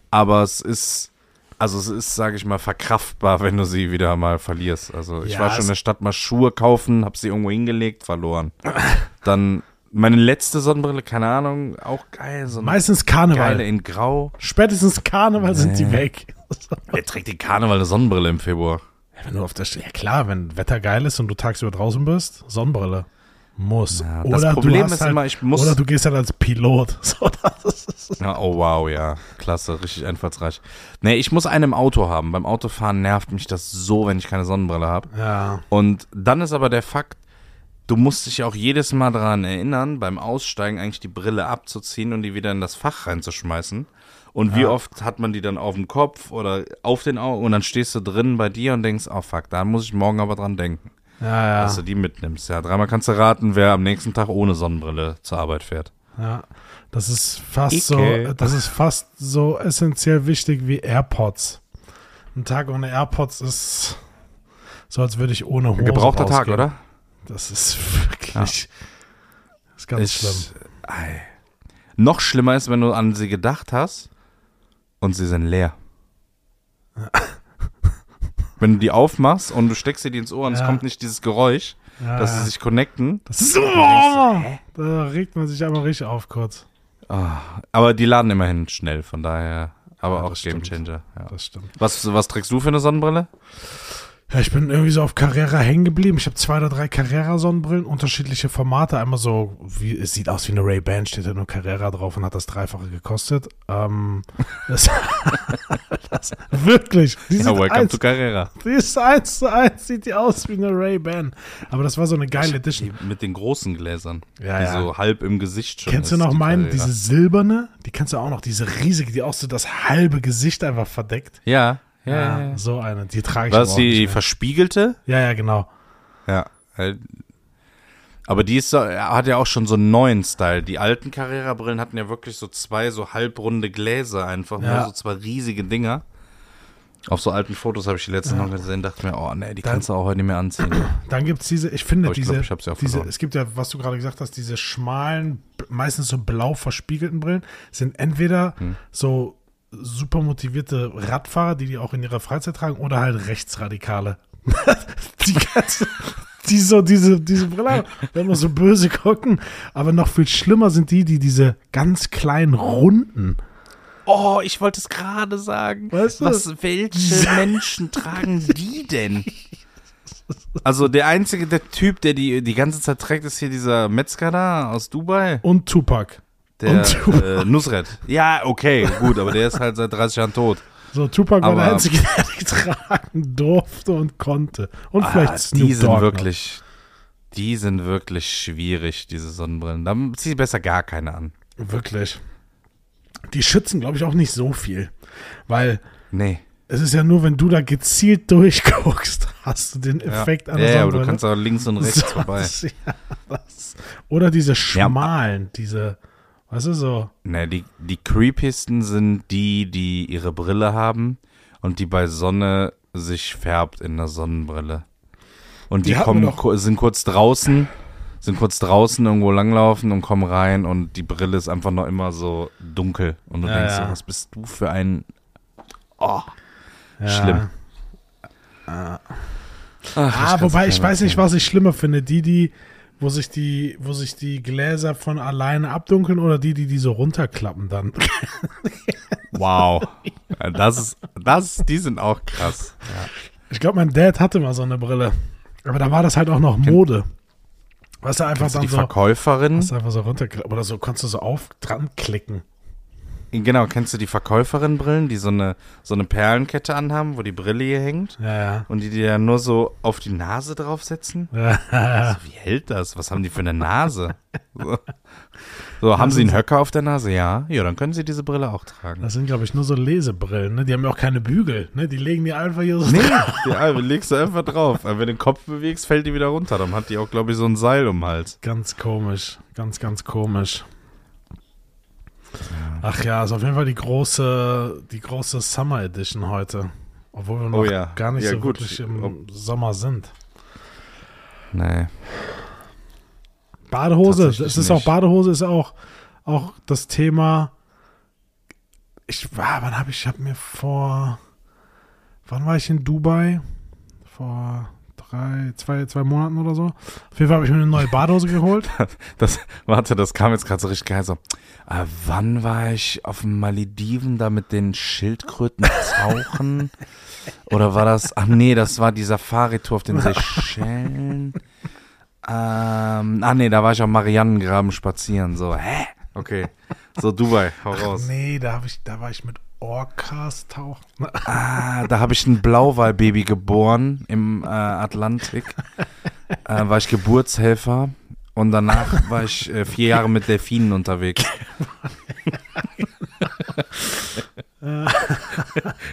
Aber es ist, also es ist, sage ich mal, verkraftbar, wenn du sie wieder mal verlierst. Also ich Ja, war schon in der Stadt mal Schuhe kaufen, hab sie irgendwo hingelegt, verloren. Dann meine letzte Sonnenbrille, keine Ahnung, auch geil. So Meistens Karneval. geile in Grau. Spätestens Karneval sind die Nee. weg. Wer trägt die Karneval eine Sonnenbrille im Februar? Ja, wenn du auf der St ja klar, wenn Wetter geil ist und du tagsüber draußen bist, Sonnenbrille. Muss. Ja, oder das Problem ist halt, immer, ich muss Oder du gehst halt als Pilot. So, Ja, oh wow, ja. Klasse, richtig einfallsreich. Nee, ich muss einen im Auto haben. Beim Autofahren nervt mich das so, wenn ich keine Sonnenbrille habe. ja. Und dann ist aber der Fakt, du musst dich auch jedes Mal daran erinnern, beim Aussteigen eigentlich die Brille abzuziehen und die wieder in das Fach reinzuschmeißen. Und wie Ja. oft hat man die dann auf dem Kopf oder auf den Augen und dann stehst du drin bei dir und denkst, oh fuck, da muss ich morgen aber dran denken, Ja, ja. dass du die mitnimmst. Ja, dreimal kannst du raten, wer am nächsten Tag ohne Sonnenbrille zur Arbeit fährt. ja. Das ist fast Icke. so, das ist fast so essentiell wichtig wie AirPods. Ein Tag ohne AirPods ist so, als würde ich ohne Hose Gebrauchter Tag, rausgehen. oder? Das ist wirklich, ist ganz schlimm. Ich, ei. Noch schlimmer ist, wenn du an sie gedacht hast und sie sind leer. wenn du die aufmachst und du steckst dir die ins Ohr und es Ja. kommt nicht dieses Geräusch, Ja, dass ja. sie sich connecten. Das ist so. Da regt man sich einmal richtig auf kurz. Ah, aber die laden immerhin schnell, von daher. Aber Ja, auch Game stimmt. Changer. Ja. Das stimmt. Was, was trägst du für eine Sonnenbrille? Ja, ich bin irgendwie so auf Carrera hängen geblieben. Ich habe zwei oder drei Carrera-Sonnenbrillen, unterschiedliche Formate. Einmal so, wie es sieht aus wie eine Ray-Ban, steht da nur Carrera drauf und hat das Dreifache gekostet. Ähm, das, das, wirklich. Die Ja, welcome eins, to Carrera. die ist eins zu eins, sieht die aus wie eine Ray-Ban. Aber das war so eine geile Edition. Die mit den großen Gläsern. Ja, die ja. so halb im Gesicht schon Kennst du noch die meinen, Carrera. diese silberne? Die kennst du auch noch, diese riesige, die auch so das halbe Gesicht einfach verdeckt. Ja, ja, ja. ja. so eine, die trage ich War das die mehr. verspiegelte? Ja, ja, genau. Ja. Aber die ist so, hat ja auch schon so einen neuen Style. Die alten Carrera-Brillen hatten ja wirklich so zwei so halbrunde Gläser einfach, Ja. nur so zwei riesige Dinger. Auf so alten Fotos habe ich die letzten noch gesehen, dachte mir, oh nee, die Dann- kannst du auch heute nicht mehr anziehen. Dann gibt es diese, ich finde ich diese, glaub, ich sie auch diese es gibt ja, was du gerade gesagt hast, diese schmalen, meistens so blau verspiegelten Brillen, sind entweder Hm. so super motivierte Radfahrer, die die auch in ihrer Freizeit tragen, oder halt Rechtsradikale. die ganze, die so diese, diese Brille wenn wir so böse gucken. Aber noch viel schlimmer sind die, die diese ganz kleinen Runden. Oh, ich wollte es gerade sagen. Weißt du? Was, welche Menschen tragen die denn? Also der einzige, der Typ, der die die ganze Zeit trägt, ist hier dieser Metzger da aus Dubai. Und Tupac. Der äh, Nusret. Ja, okay, gut, aber der ist halt seit 30 Jahren tot. So, Tupac war Aber- der Einzige, der die tragen durfte und konnte. Und vielleicht Ah, Snoop die sind Dogg noch. wirklich, die sind wirklich schwierig, diese Sonnenbrillen. Da zieh besser gar keine an. Wirklich. Die schützen, glaube ich, auch nicht so viel. Weil Nee. es ist ja nur, wenn du da gezielt durchguckst, hast du den Ja, Effekt an ja, der ja aber du kannst auch links und rechts So, vorbei. Ja. Oder diese schmalen, diese, weißt du, so. Ne, die, die creepiesten sind die, die ihre Brille haben und die bei Sonne sich färbt in der Sonnenbrille. Und die, Die kommen, sind kurz draußen, sind kurz draußen irgendwo langlaufen und kommen rein und die Brille ist einfach noch immer so dunkel. Und du Ja, denkst, ja. so, was bist du für ein. Oh. Ja. Schlimm. Ah, Ach, wobei ich weiß nicht, was ich schlimmer finde. Die, die, wo sich die, wo sich die Gläser von alleine abdunkeln oder die, die die so runterklappen dann. Wow. Ja, Das ist, das, die sind auch krass. Ich glaube, mein Dad hatte mal so eine Brille. Aber da war das halt auch noch Mode. Weißt du, einfach dann die so, Verkäuferin? du einfach so runterklappen. Oder so konntest du so auf dran klicken. Genau, kennst du die Verkäuferin-Brillen, die so eine, so eine Perlenkette anhaben, wo die Brille hier hängt? Ja, ja. Und die dir dann nur so auf die Nase draufsetzen? ja. Also, wie hält das? Was haben die für eine Nase? So, so haben sie einen Höcker auf der Nase? Ja. Ja, dann können sie diese Brille auch tragen. Das sind, glaube ich, nur so Lesebrillen. Ne? Die haben ja auch keine Bügel. Ne? Die legen die einfach hier so Nee, drauf. die legst du einfach drauf. Aber wenn du den Kopf bewegst, fällt die wieder runter. Dann hat die auch, glaube ich, so ein Seil um den Hals. Ganz komisch. Ganz, ganz komisch. Ach ja, ist auf jeden Fall die große, die große Summer Edition heute. Obwohl wir noch Oh ja. gar nicht Ja, so gut. wirklich im Ob- Sommer sind. Nee. Badehose, das ist auch, nicht. Badehose ist auch, auch das Thema. Ich war, wann habe ich, ich habe mir vor, wann war ich in Dubai? Vor drei, zwei, zwei Monaten oder so. Auf jeden Fall habe ich mir eine neue Badehose geholt. Das, warte, das kam jetzt gerade so richtig geil. So, äh, wann war ich auf den Malediven da mit den Schildkröten tauchen? Oder war das, ach nee, das war die Safari-Tour auf den Seychellen. Ähm, ah nee, da war ich am Marianengraben spazieren. So, hä? Okay. So, Dubai, hau raus. Nee, da, hab ich, da war ich mit Orcas tauchen. Ah, da habe ich ein Blauwalbaby geboren im äh, Atlantik. Äh, war ich Geburtshelfer und danach war ich äh, vier Jahre mit Delfinen unterwegs.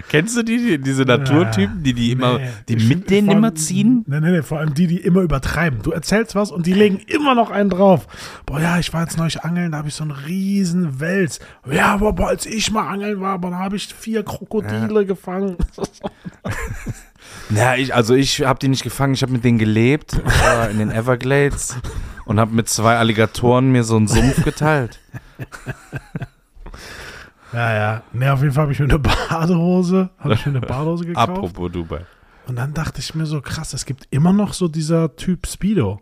Kennst du die, die diese Naturtypen, die die immer, Nee, die mit denen allem- immer ziehen? Nee, nee, nee, vor allem die, die immer übertreiben. Du erzählst was und die legen immer noch einen drauf. Boah, ja, ich war jetzt neulich angeln, da habe ich so einen riesen Wels. Ja, aber boah, als ich mal angeln war, aber da habe ich vier Krokodile gefangen. Ja, ich, also ich habe die nicht gefangen, ich habe mit denen gelebt war in den Everglades und habe mit zwei Alligatoren mir so einen Sumpf geteilt. Ja, ja. Nee, auf jeden Fall habe ich mir eine Badehose, habe ich mir eine Badehose gekauft. Apropos Dubai. Und dann dachte ich mir so, krass, es gibt immer noch so dieser Typ Speedo.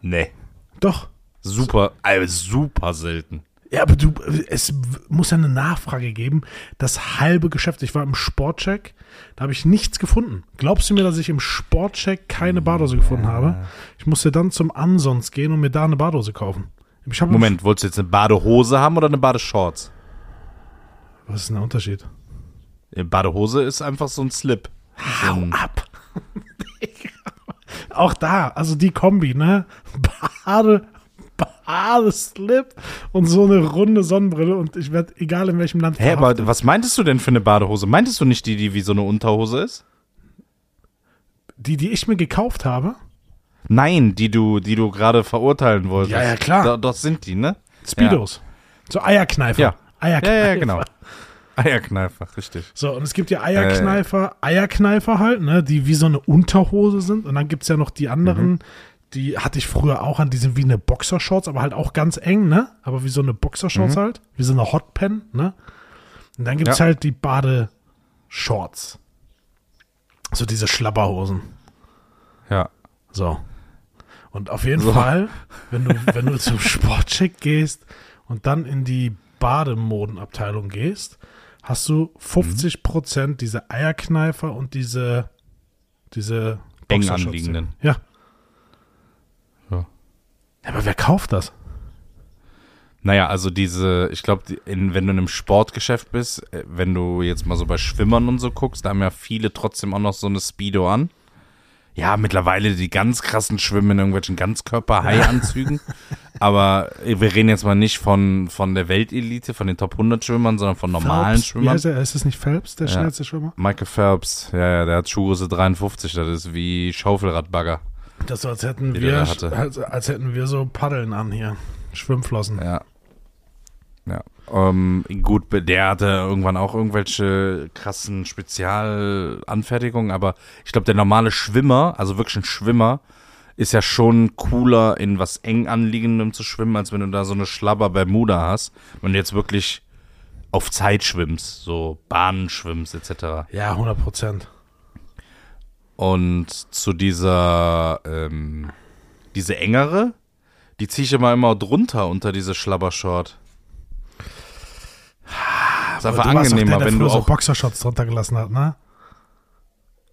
Nee. Doch. Super, also super selten. Ja, aber du, es muss ja eine Nachfrage geben. Das halbe Geschäft, ich war im Sportcheck, da habe ich nichts gefunden. Glaubst du mir, dass ich im Sportcheck keine Badehose gefunden habe? Ich musste dann zum Ansons gehen und mir da eine Badehose kaufen. Moment, wolltest du jetzt eine Badehose haben oder eine Badeshorts? Was ist denn der Unterschied? Eine Badehose ist einfach so ein Slip. So Hau ein, ab! Auch da, also die Kombi, ne? Bade, Badeslip und so eine runde Sonnenbrille und ich werde, egal in welchem Land. Hä, aber verhaftet. was meintest du denn für eine Badehose? Meintest du nicht die, die wie so eine Unterhose ist? die, die ich mir gekauft habe, Nein, die du, die du gerade verurteilen wolltest. Ja, ja, klar. Da, das sind die, ne? Speedos. So Eierkneifer. Ja. Ja, Eierkneifer. ja, genau. Eierkneifer, richtig. So, und es gibt ja Eierkneifer, Eierkneifer halt, ne, die wie so eine Unterhose sind. Und dann gibt es ja noch die anderen, Mhm. Die hatte ich früher auch an, die sind wie eine Boxershorts, aber halt auch ganz eng, ne? Aber wie so eine Boxershorts halt, wie so eine Hotpen, ne? Und dann gibt es Mhm. Ja. halt die Badeshorts. So diese Schlabberhosen. Ja. So. Und auf jeden So. Fall, wenn du, wenn du zum Sportcheck gehst und dann in die Bademodenabteilung gehst, hast du 50 Prozent diese Eierkneifer und diese, diese Eng anliegenden. Ja. Ja, Aber wer kauft das? Naja, also diese, ich glaube, wenn du in einem Sportgeschäft bist, äh, wenn du jetzt mal so bei Schwimmern und so guckst, da haben ja viele trotzdem auch noch so eine Speedo an. Ja, mittlerweile die ganz krassen schwimmen in irgendwelchen Ganzkörper-Hai-Anzügen. Aber wir reden jetzt mal nicht von, von der Weltelite, von den Top 100 Schwimmern, sondern von normalen Phelps, Schwimmern. er? Ist es nicht Phelps, der Ja. schnellste Schwimmer? Michael Phelps, ja, ja, der hat Schuhgröße 53, das ist wie Schaufelradbagger. Das so, als hätten wir, als, als hätten wir so Paddeln an hier. Schwimmflossen. Ja. Ja. Ähm, gut, der hatte irgendwann auch irgendwelche krassen Spezialanfertigungen, aber ich glaube, der normale Schwimmer, also wirklich ein Schwimmer, ist ja schon cooler, in was eng anliegendem zu schwimmen, als wenn du da so eine Schlabber Bermuda hast. Wenn du jetzt wirklich auf Zeit schwimmst, so Bahnen schwimmst, etc. Ja, 100 Prozent. Und zu dieser, ähm, diese engere, die ziehe ich immer immer drunter unter diese Schlabbershort. Ist einfach angenehmer, wenn du auch. Boxershorts drunter gelassen hat, ne?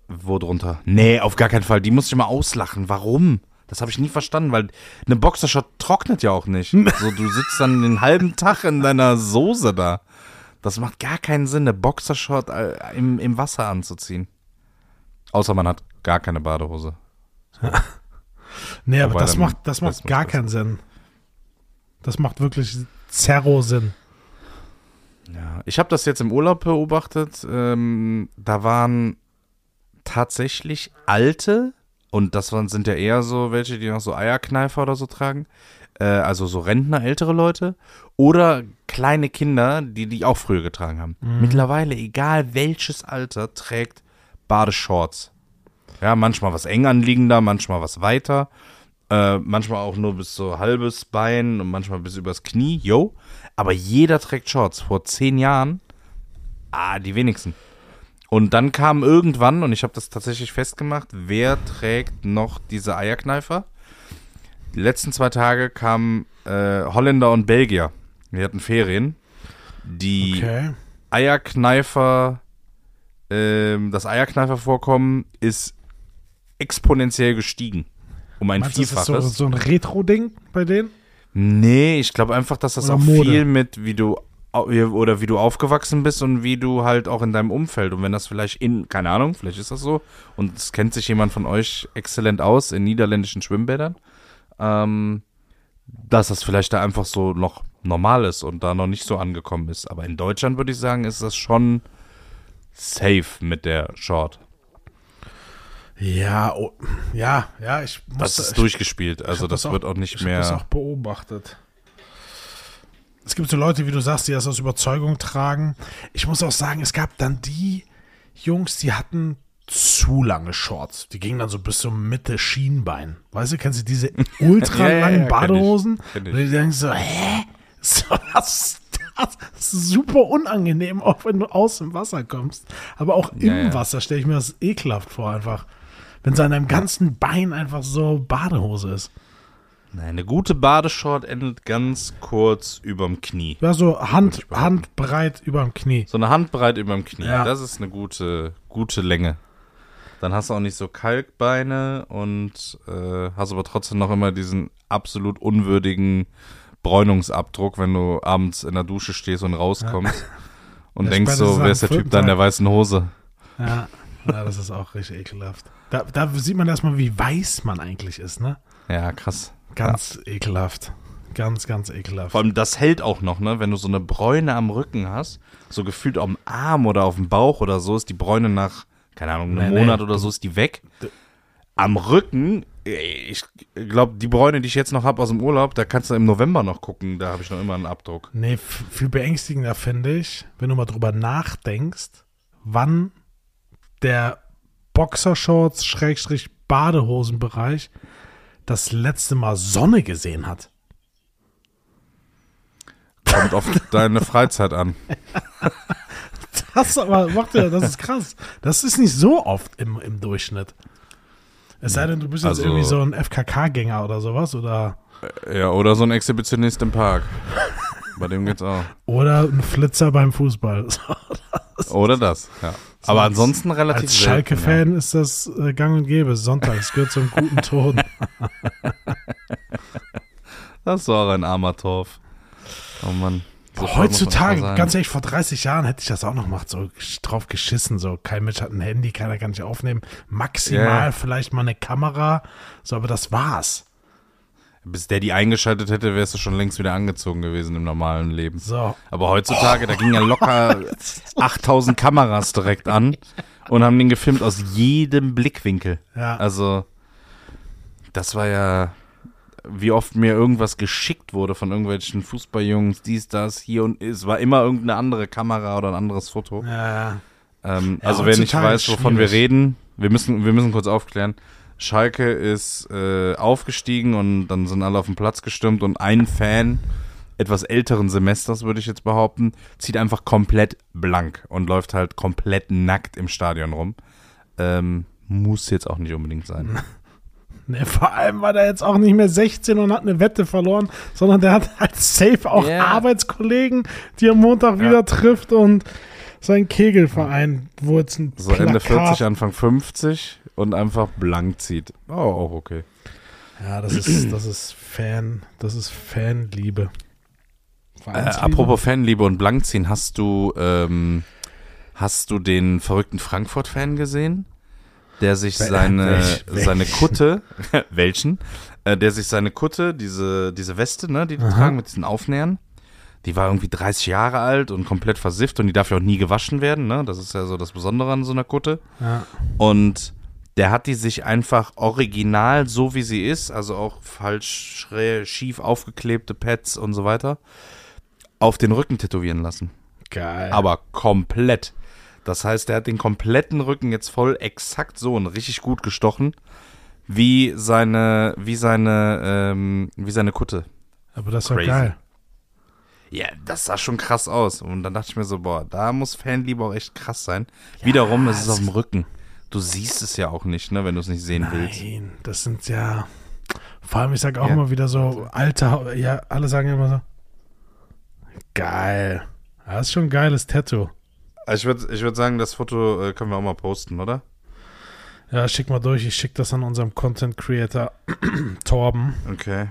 Wo drunter? Nee, auf gar keinen Fall. Die muss ich immer auslachen. Warum? Das habe ich nie verstanden, weil eine Boxershort trocknet ja auch nicht. So, du sitzt dann den halben Tag in deiner Soße da. Das macht gar keinen Sinn, eine Boxershort äh, im, im Wasser anzuziehen. Außer man hat gar keine Badehose. Nee, aber Wobei das dann- macht, das macht gar keinen Sinn. Das macht wirklich zerro Sinn. Ja, ich habe das jetzt im Urlaub beobachtet. Ähm, da waren tatsächlich alte, und das waren, sind ja eher so welche, die noch so Eierkneifer oder so tragen. Äh, also so Rentner, ältere Leute. Oder kleine Kinder, die die auch früher getragen haben. Mittlerweile, egal welches Alter, trägt Badeshorts. Ja, manchmal was eng anliegender, manchmal was weiter. Äh, manchmal auch nur bis so halbes Bein und manchmal bis übers Knie, yo. Aber jeder trägt Shorts. Vor zehn Jahren, ah, die wenigsten. Und dann kam irgendwann, und ich habe das tatsächlich festgemacht, wer trägt noch diese Eierkneifer? Die letzten zwei Tage kamen äh, Holländer und Belgier. Wir hatten Ferien. Die Okay. Eierkneifer, ähm, das Eierkneifer-Vorkommen ist exponentiell gestiegen. Um ein Meinst du, das ist Vielfaches. so, so ein Retro-Ding bei denen? Nee, ich glaube einfach, dass das Oder auch Mode. viel mit, wie du oder wie du aufgewachsen bist und wie du halt auch in deinem Umfeld und wenn das vielleicht in, keine Ahnung, vielleicht ist das so und es kennt sich jemand von euch exzellent aus in niederländischen Schwimmbädern, ähm, dass das vielleicht da einfach so noch normal ist und da noch nicht so angekommen ist. Aber in Deutschland würde ich sagen, ist das schon safe mit der Short. Ja, oh, ja, ja, ich muss Das ich- ist durchgespielt, ich also hab das auch- wird auch nicht ich hab das mehr. auch beobachtet. Es gibt so Leute, wie du sagst, die das aus Überzeugung tragen. Ich muss auch sagen, es gab dann die Jungs, die hatten zu lange Shorts. Die gingen dann so bis zum Mitte Schienbein. Weißt du, kennst du diese ultra Ja, ja, langen ja, kenn ich. Badehosen? Kenn ich. Und die denken so, hä? So, was Das super unangenehm, auch wenn du aus dem Wasser kommst. Aber auch im Ja, ja. Wasser stelle ich mir das ekelhaft vor, einfach. Wenn so an deinem ganzen Bein einfach so Badehose ist. Nein, eine gute Badeshort endet ganz kurz überm Knie. Ja, so Hand. Handbreit über dem Knie. So eine Handbreit überm Knie. Ja. Das ist eine gute, gute Länge. Dann hast du auch nicht so Kalkbeine und äh, hast aber trotzdem noch immer diesen absolut unwürdigen Bräunungsabdruck, wenn du abends in der Dusche stehst und rauskommst und Ja, denkst so, wer ist der Typ da in der weißen Hose? Ja, ja das ist auch richtig ekelhaft. Da, da sieht man erstmal, wie weiß man eigentlich ist, ne? Ja, krass. Ganz ekelhaft. Ganz, ganz ekelhaft. Vor allem, das hält auch noch, ne? Wenn du so eine Bräune am Rücken hast, so gefühlt am Arm oder auf dem Bauch oder so, ist die Bräune nach, keine Ahnung, einem Nee, Monat nee. oder so, ist die weg. Am Rücken, ich glaube, die Bräune, die ich jetzt noch habe aus dem Urlaub, da kannst du im November noch gucken, da habe ich noch immer einen Abdruck. Nee, viel beängstigender finde ich, wenn du mal drüber nachdenkst, wann der Boxershorts Schrägstrich Badehosenbereich das letzte Mal Sonne gesehen hat. Kommt auf deine Freizeit an. Das aber macht ja, das ist krass. Das ist nicht so oft im, im Durchschnitt. Es sei denn, du bist jetzt Also- irgendwie so ein FKK-Gänger oder sowas oder Ja, oder so ein Exhibitionist im Park. Bei dem geht's auch. oder ein Flitzer beim Fußball. Oder das, ja. Aber als- ansonsten relativ Als Schalke-Fan ist das äh, gang und gäbe. Sonntags gehört zum guten Ton. Ja. Das ist auch ein armer Torf. Oh Mann. Man Heutzutage, ganz ehrlich, vor 30 Jahren hätte ich das auch noch gemacht, so drauf geschissen, so kein Mensch hat ein Handy, keiner kann nicht aufnehmen, maximal Ja. vielleicht mal eine Kamera, so, aber das war's. Bis der die eingeschaltet hätte, wärst du schon längst wieder angezogen gewesen im normalen Leben. So, Aber heutzutage, da gingen ja locker 8000 Kameras direkt an und haben den gefilmt aus jedem Blickwinkel. ja, Also, das war ja, wie oft mir irgendwas geschickt wurde von irgendwelchen Fußballjungs, dies, das, hier und es war immer irgendeine andere Kamera oder ein anderes Foto. ja. Ähm, Ja, also wer nicht heutzutage weiß, wovon wir schwierig. reden, wir müssen, wir müssen kurz aufklären. Schalke ist äh, aufgestiegen und dann sind alle auf den Platz gestürmt und ein Fan etwas älteren Semesters, würde ich jetzt behaupten, zieht einfach komplett blank und läuft halt komplett nackt im Stadion rum. Ähm, muss jetzt auch nicht unbedingt sein. Nee, vor allem war der jetzt auch nicht mehr 16 und hat eine Wette verloren, sondern der hat halt safe auch Ja. Arbeitskollegen, die er Montag Ja. wieder trifft und sein Kegelverein, wo jetzt ein So Ende Plakat- 40, Anfang 50 und einfach blank zieht. Oh, auch okay. Ja, das ist, das ist Fan, das ist Fanliebe. Äh, apropos Fanliebe und Blankziehen, hast du, ähm, hast du den verrückten Frankfurt-Fan gesehen? Der sich seine, seine Kutte, welchen? Äh, der sich seine Kutte, diese, diese Weste, ne, die die Aha. tragen mit diesen Aufnähern, die war irgendwie 30 Jahre alt und komplett versifft und die darf ja auch nie gewaschen werden, ne? Das ist ja so das Besondere an so einer Kutte. Ja. Und der hat die sich einfach original, so wie sie ist, also auch falsch, schräg, schief aufgeklebte Pads und so weiter, auf den Rücken tätowieren lassen. Geil. Aber komplett. Das heißt, er hat den kompletten Rücken jetzt voll exakt so und richtig gut gestochen, wie seine, wie seine, ähm, wie seine Kutte. Aber das crazy. geil. Ja, das sah schon krass aus. Und dann dachte ich mir so, boah, da muss Fanliebe auch echt krass sein. Wiederum, es ist auf dem Rücken. Du siehst es ja auch nicht, ne, wenn du es nicht sehen willst. Nein, das sind ja. Vor allem, ich sage auch Ja. immer wieder so, alte, Ha- ja, alle sagen immer so. Geil. Ja, Das ist schon ein geiles Tattoo. Also ich würde ich würd sagen, das Foto äh, können wir auch mal posten, oder? Ja, schick mal durch. Ich schicke das an unserem Content Creator Torben. Okay.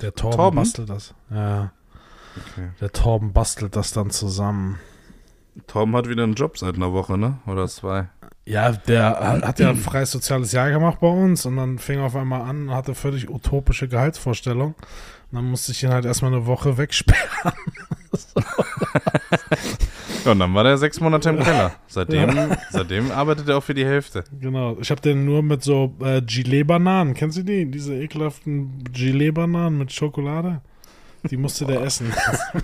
Der Torben, Torben? bastelt das. Ja. okay. Der Torben bastelt das dann zusammen. Tom hat wieder einen Job seit einer Woche, ne? Oder zwei. Ja, der hat hat ja ein freies soziales Jahr gemacht bei uns und dann fing er auf einmal an und hatte völlig utopische Gehaltsvorstellungen. Und dann musste ich ihn halt erstmal eine Woche wegsperren. Ja, und dann war der sechs Monate im Keller. Seitdem, seitdem arbeitet er auch für die Hälfte. Genau. Ich habe den nur mit so äh, Gilet-Bananen. Kennst du die? Diese ekelhaften Gilet-Bananen mit Schokolade? Die musste der essen.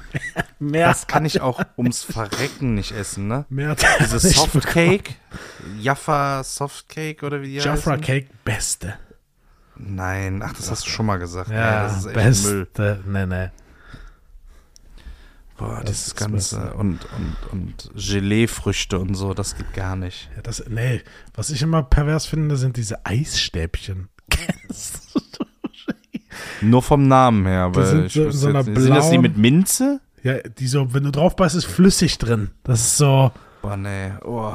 mehr, Das kann ich auch ums Verrecken nicht essen, ne? mehr Diese Softcake, Jaffa Softcake oder wie die. Jafra heißen? Cake, beste. Nein, ach, das hast du schon mal gesagt. Ja, Ey, das ist echt Müll. beste. Nee, nee. Boah, Das dieses Ganze und, und, und Gelee-Früchte und so, das geht gar nicht. Ja, das, nee, was ich immer pervers finde, sind diese Eisstäbchen. Kennst du? Nur vom Namen her, aber sind ich so so jetzt nicht. Sind das die blauen- mit Minze? Ja, die so, wenn du drauf beißt, ist flüssig drin. Das ist so. Boah, nee, oh.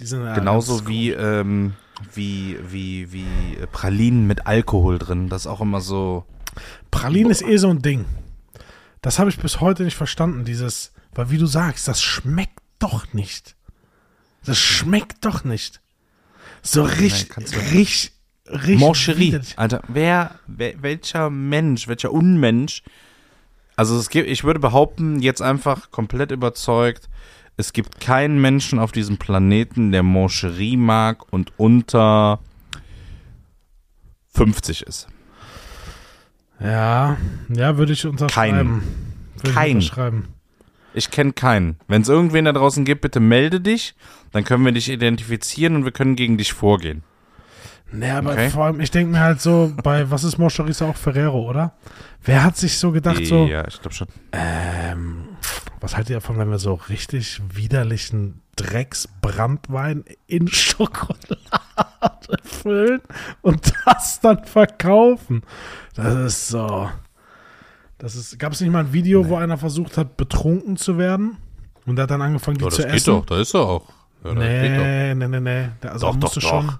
Die sind ja Genauso wie, ähm, wie, wie, wie äh, Pralinen mit Alkohol drin. Das ist auch immer so. Pralinen ist eh so ein Ding. Das habe ich bis heute nicht verstanden, dieses, weil wie du sagst, das schmeckt doch nicht. Das schmeckt doch nicht. So richtig, richtig, richtig. Mancherie. Alter, wer, wer, welcher Mensch, welcher Unmensch, also es gibt, ich würde behaupten, jetzt einfach komplett überzeugt, es gibt keinen Menschen auf diesem Planeten, der Mancherie mag und unter 50 ist. Ja, ja, würde ich unterschreiben. Würde Kein. Ich. Ich kenne keinen. Wenn es irgendwen da draußen gibt, bitte melde dich, dann können wir dich identifizieren und wir können gegen dich vorgehen. Nee, aber Okay. vor allem, ich denke mir halt so, bei, was ist Mancherie, ist auch Ferrero, oder? Wer hat sich so gedacht, so, Ja, ich glaube schon. Ähm, was haltet ihr davon, wenn wir so richtig widerlichen Drecksbrandwein in Schokolade füllen und das dann verkaufen? Das ist so. Das ist. Gab es nicht mal ein Video, wo einer versucht hat, betrunken zu werden? Und der hat dann angefangen, die Ja, zu das geht essen? doch, da ist er auch. Ja, nee, nee, nee, nee. Da, also Doch, da doch, musst du doch. schon.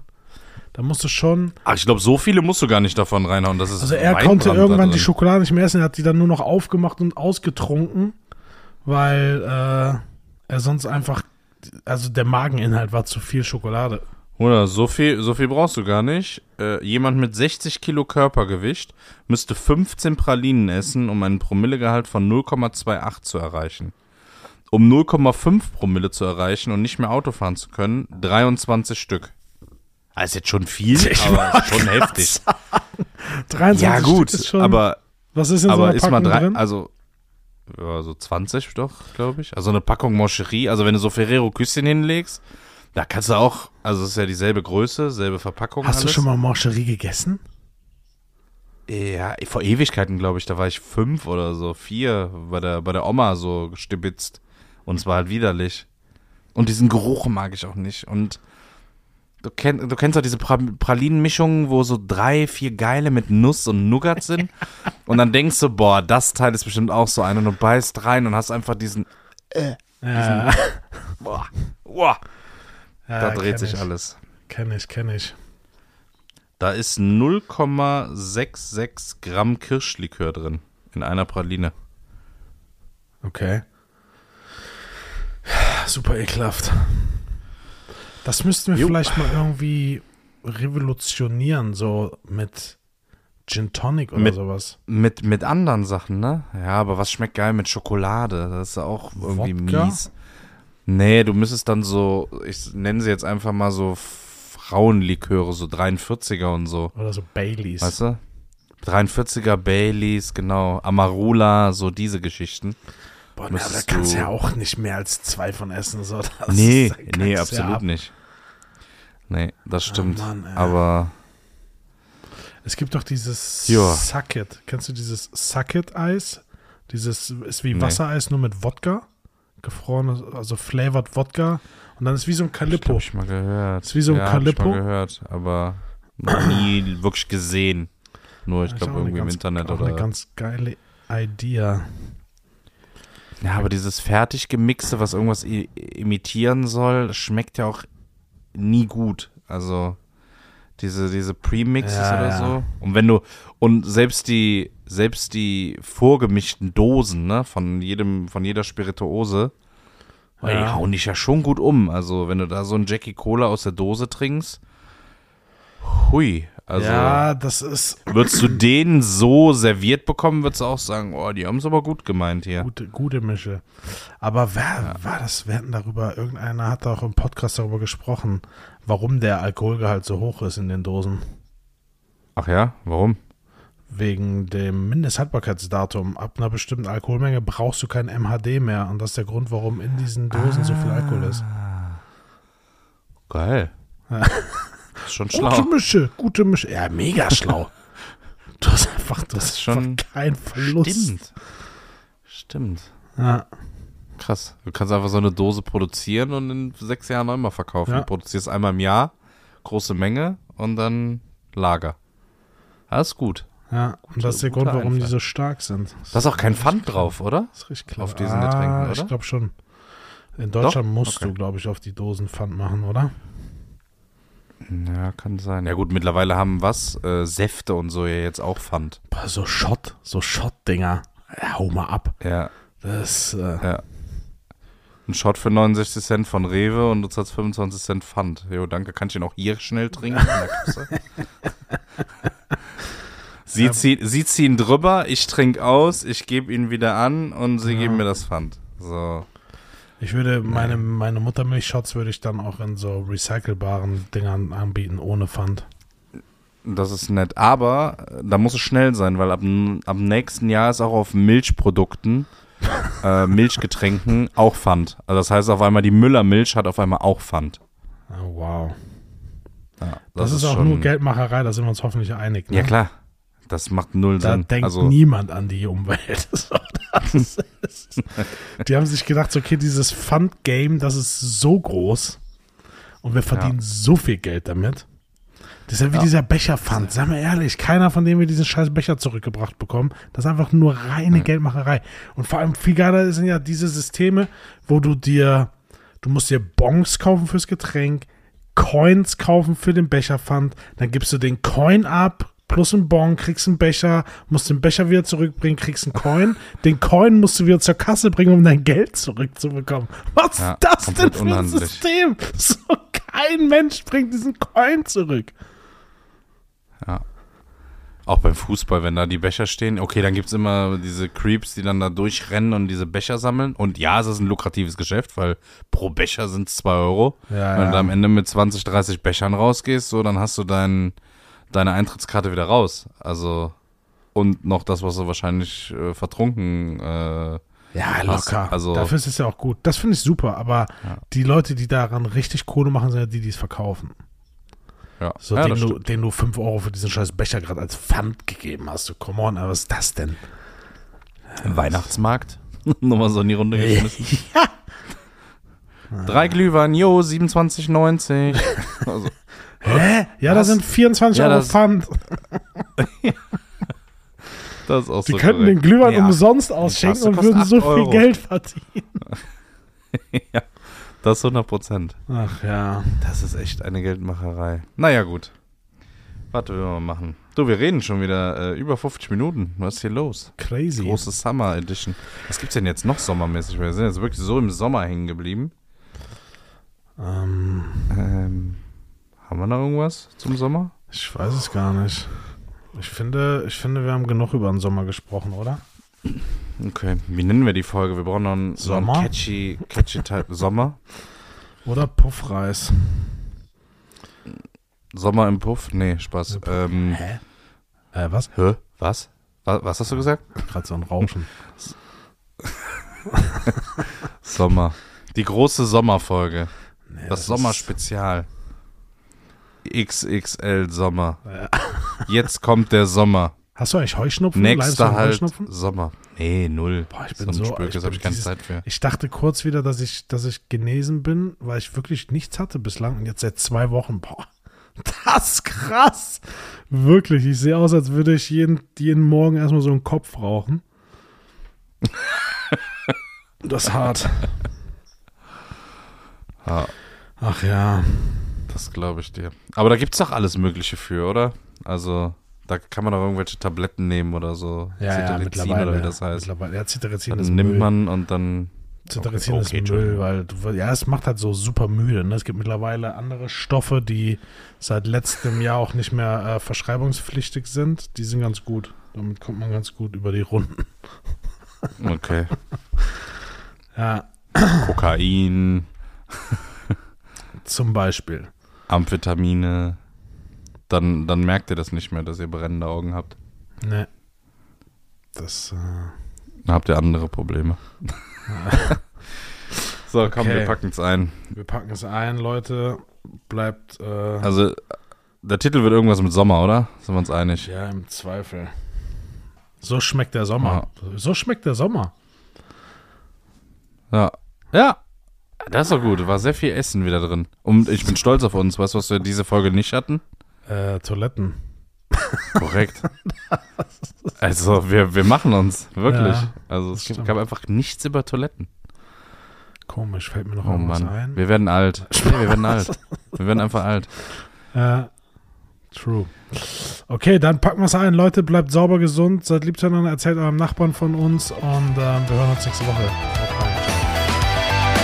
Da musst du schon. Ach, ich glaube, so viele musst du gar nicht davon reinhauen. Das ist Also er Weinbrand konnte irgendwann die. Schokolade nicht mehr essen, er hat die dann nur noch aufgemacht und ausgetrunken, weil äh, er sonst einfach, also der Mageninhalt war zu viel Schokolade. Oder so viel, so viel brauchst du gar nicht. Äh, jemand mit 60 Kilo Körpergewicht müsste 15 Pralinen essen, um einen Promillegehalt von 0,28 zu erreichen. Um 0,5 Promille zu erreichen und nicht mehr Auto fahren zu können, 23 Stück. Das ist jetzt schon viel, Ich aber schon heftig. 23 Ja gut, Stück ist schon, aber was ist in so aber einer ist mal Packung drei, drin? also ja, so 20 doch, glaube ich. Also eine Packung Moscherie, also wenn du so Ferrero Küsschen hinlegst, da kannst du auch, also es ist ja dieselbe Größe, selbe Verpackung Hast du alles. schon mal Mancherie gegessen? Ja, vor Ewigkeiten, glaube ich, da war ich fünf oder so, vier, bei der, bei der Oma so gestibitzt. Und es war halt widerlich. Und diesen Geruch mag ich auch nicht. Und du, kenn, du kennst doch diese pra Pralinenmischungen, wo so drei, vier geile mit Nuss und Nougat sind. und dann denkst du, boah, das Teil ist bestimmt auch so ein. Und du beißt rein und hast einfach diesen, Ja, boah, boah, ja da dreht sich ich. alles. Kenn ich, kenn ich. Da ist 0,66 Gramm Kirschlikör drin. In einer Praline. Okay. Super ekelhaft. Das müssten wir Jo. vielleicht mal irgendwie revolutionieren, so mit Gin Tonic oder Mit- sowas. Mit, mit anderen Sachen, ne? Ja, aber was schmeckt geil mit Schokolade? Das ist auch irgendwie Wodka? mies. Nee, du müsstest dann so, ich nenne sie jetzt einfach mal so Frauenliköre, so 43er und so. Oder so Baileys. Weißt du? 43er Baileys, genau. Amarula, so diese Geschichten. Boah, na, da kannst du ja auch nicht mehr als zwei von essen. So. Das nee, nee, ja absolut ab- nicht. Nee, das stimmt. Mann, ey. aber Es gibt doch dieses Ja. Sucket. Kennst du dieses Sucket-Eis? Dieses ist wie Nee. Wassereis, nur mit Wodka. Gefrorenes, also flavored Wodka. Und dann ist wie so ein ich Calippo. habe ich mal gehört. Ist wie so ein ja, hab ich Calippo. mal gehört, aber noch nie wirklich gesehen. Nur, ich glaube, irgendwie im ganz- Internet auch oder. eine ganz geile Idee. Ja, aber dieses fertig gemixte, was irgendwas imitieren soll, schmeckt ja auch nie gut. Also diese diese Premixes Ja, oder ja. so. Und wenn du und selbst die selbst die vorgemischten Dosen, ne, von jedem von jeder Spirituose, die Ja. hauen dich ja schon gut um. Also, wenn du da so ein Jackie Cola aus der Dose trinkst, hui, also ja, das ist würdest du den so serviert bekommen, würdest du auch sagen, oh, die haben es aber gut gemeint hier. gute, gute Mische. Aber wer war das? Wir hatten darüber, irgendeiner hat auch im Podcast darüber gesprochen, warum der Alkoholgehalt so hoch ist in den Dosen. Ach ja, warum? Wegen dem Mindesthaltbarkeitsdatum. Ab einer bestimmten Alkoholmenge brauchst du kein MHD mehr. Und das ist der Grund, warum in diesen Dosen so viel Alkohol ist. Geil. Ja. Schon Gute schlau. Mische, gute Mische. Ja, mega schlau. Du hast einfach, Das hast ist schon- keinen Verlust. Stimmt. Stimmt. Ja. Krass. Du kannst einfach so eine Dose produzieren und in sechs Jahren einmal verkaufen. Ja. Du produzierst einmal im Jahr, große Menge und dann Lager. Das ist gut. Ja, und das ist der Grund, warum die Einfall. so stark sind. Da ist auch kein Pfand drauf, oder? Das ist richtig klar. auf diesen ah, Getränken, oder? Ich glaube schon. In Deutschland musst Okay. du, glaube ich, auf die Dosen Pfand machen, oder? Ja, kann sein. Ja gut, mittlerweile haben was? Äh, Säfte und so ja jetzt auch Pfand. Boah, so Schott, so Schott-Dinger. Ja, hau mal ab. Ja. Das, äh, Ja. Ein Shot für 69 Cent von Rewe und du zahlst 25 Cent Pfand. Jo, danke. Kann ich den auch hier schnell trinken? sie, zieh, sie ziehen drüber, ich trinke aus, ich gebe ihn wieder an und sie Ja. geben mir das Pfand. So. Ich würde meine, meine Muttermilch-Shots würde ich dann auch in so recycelbaren Dingern anbieten, ohne Pfand. Das ist nett. Aber äh, da muss es schnell sein, weil ab, ab nächsten Jahr ist auch auf Milchprodukten, äh, Milchgetränken auch Pfand. Also das heißt auf einmal, die Müllermilch hat auf einmal auch Pfand. Oh, wow. Ja, Das, ist auch nur Geldmacherei, da sind wir uns hoffentlich einig. Ne? Ja, klar. Das macht null Da Sinn. denkt also, niemand an die Umwelt. Die haben sich gedacht, so, okay, dieses Fund-Game, das ist so groß und wir verdienen so viel Geld damit. Das ist ja wie Ja. dieser Becherpfand. Sag mal ehrlich, keiner von denen wir diesen scheiß Becher zurückgebracht bekommen. Das ist einfach nur reine Geldmacherei. Und vor allem viel geiler sind ja diese Systeme, wo du dir, du musst dir Bons kaufen fürs Getränk, Coins kaufen für den Becherpfand, dann gibst du den Coin ab, plus einen Bon, kriegst einen Becher, musst den Becher wieder zurückbringen, kriegst einen Coin, den Coin musst du wieder zur Kasse bringen, um dein Geld zurückzubekommen. Was Ja, ist das denn für ein. System? So, kein Mensch bringt diesen Coin zurück. ja. Auch beim Fußball, wenn da die Becher stehen, okay, dann gibt es immer diese Creeps, die dann da durchrennen und diese Becher sammeln. Und ja, es ist ein lukratives Geschäft, weil pro Becher sind es 2 Euro. Ja, Wenn ja. du am Ende mit 20, 30 Bechern rausgehst, so, dann hast du dein, deine Eintrittskarte wieder raus. Also, und noch das, was du wahrscheinlich äh, vertrunken äh, Ja, locker. also- Dafür ist es ja auch gut. Das finde ich super, aber Ja. die Leute, die daran richtig Kohle machen, sind ja die, die es verkaufen. Ja, So, ja den, du, den du 5 Euro für diesen scheiß Becher gerade als Pfand gegeben hast. So, come on, aber was ist das denn? Weihnachtsmarkt. Nochmal so in die Runde geschmissen. Ja. Drei Glühwein, jo, 27,90. also, Hä? Ja, da Was? sind 24 Ja, Euro das- Pfand. das ist auch Die so könnten den korrekt. Glühwein Ja, umsonst ausschenken und würden so viel Euro. Geld verdienen. Das ist 100 Prozent. Ach ja. Das ist echt eine Geldmacherei. Naja, gut. Warte, wir mal machen. Du, wir reden schon wieder äh, über 50 Minuten. Was ist hier los? Crazy. Große Summer Edition. Was gibt's denn jetzt noch sommermäßig? Wir sind jetzt wirklich so im Sommer hängen geblieben. Ähm, Ähm, haben wir noch irgendwas zum Sommer? ich weiß es gar nicht. Ich finde, ich finde, wir haben genug über den Sommer gesprochen, oder? Okay, wie nennen wir die Folge? Wir brauchen noch einen, Sommer? einen catchy, catchy Teil. Sommer? Oder Puffreis. Sommer im Puff? Nee, Spaß. Ähm, Hä? Äh, was? hä? Was? was? Was hast du gesagt? Gerade so ein Rauschen. Sommer. Die große Sommerfolge. Nee, Das ist- Sommerspezial. XXL Sommer. Ja. Jetzt kommt der Sommer. Hast du eigentlich Heuschnupfen? Nächster halt Heuschnupfen? Sommer. Nee, null. Boah, ich bin so- Spökes, ich habe bin ich keine dieses- Zeit für. Ich dachte kurz wieder, dass ich, dass ich genesen bin, weil ich wirklich nichts hatte bislang. Und jetzt seit zwei Wochen, boah, das ist krass. Wirklich, ich sehe aus, als würde ich jeden, jeden Morgen erstmal so einen Kopf rauchen. Das ist hart. Ach ja. das glaube ich dir. Aber da gibt's doch alles Mögliche für, oder? Also, da kann man doch irgendwelche Tabletten nehmen oder so. Ja, ja, Cetirizin mittlerweile. Oder wie das heißt. mittlerweile. Ja, Cetirizin ist Dann nimmt Müll. man und dann. Cetirizin Okay, ist okay, Müll, weil du, ja, es macht halt so super müde. Ne? Es gibt mittlerweile andere Stoffe, die seit letztem Jahr auch nicht mehr äh, verschreibungspflichtig sind. Die sind ganz gut. Damit kommt man ganz gut über die Runden. Okay. Ja, Kokain, zum Beispiel. Amphetamine. Dann, dann merkt ihr das nicht mehr, dass ihr brennende Augen habt. Ne. Das, äh, Dann habt ihr andere Probleme. so, komm, Okay. wir packen's ein. wir packen es ein, Leute. Bleibt äh, Also, der Titel wird irgendwas mit Sommer, oder? Sind wir uns einig? ja im Zweifel. So schmeckt der Sommer. So schmeckt der Sommer. Ja. Ja. Das ist doch gut. War sehr viel Essen wieder drin. Und ich bin stolz auf uns. Weißt du, was wir diese Folge nicht hatten? Äh, Toiletten. Korrekt. Also, wir, wir machen uns. Wirklich. Ja, also, es stimmt. gab einfach nichts über Toiletten. Komisch, fällt mir noch Oh irgendwas Mann. ein. Wir werden alt. Nee, wir werden alt. Wir werden einfach alt. Ja, true. Okay, dann packen wir es ein. Leute, bleibt sauber, gesund, seid lieb zueinander, erzählt eurem Nachbarn von uns und ähm, wir hören uns nächste Woche.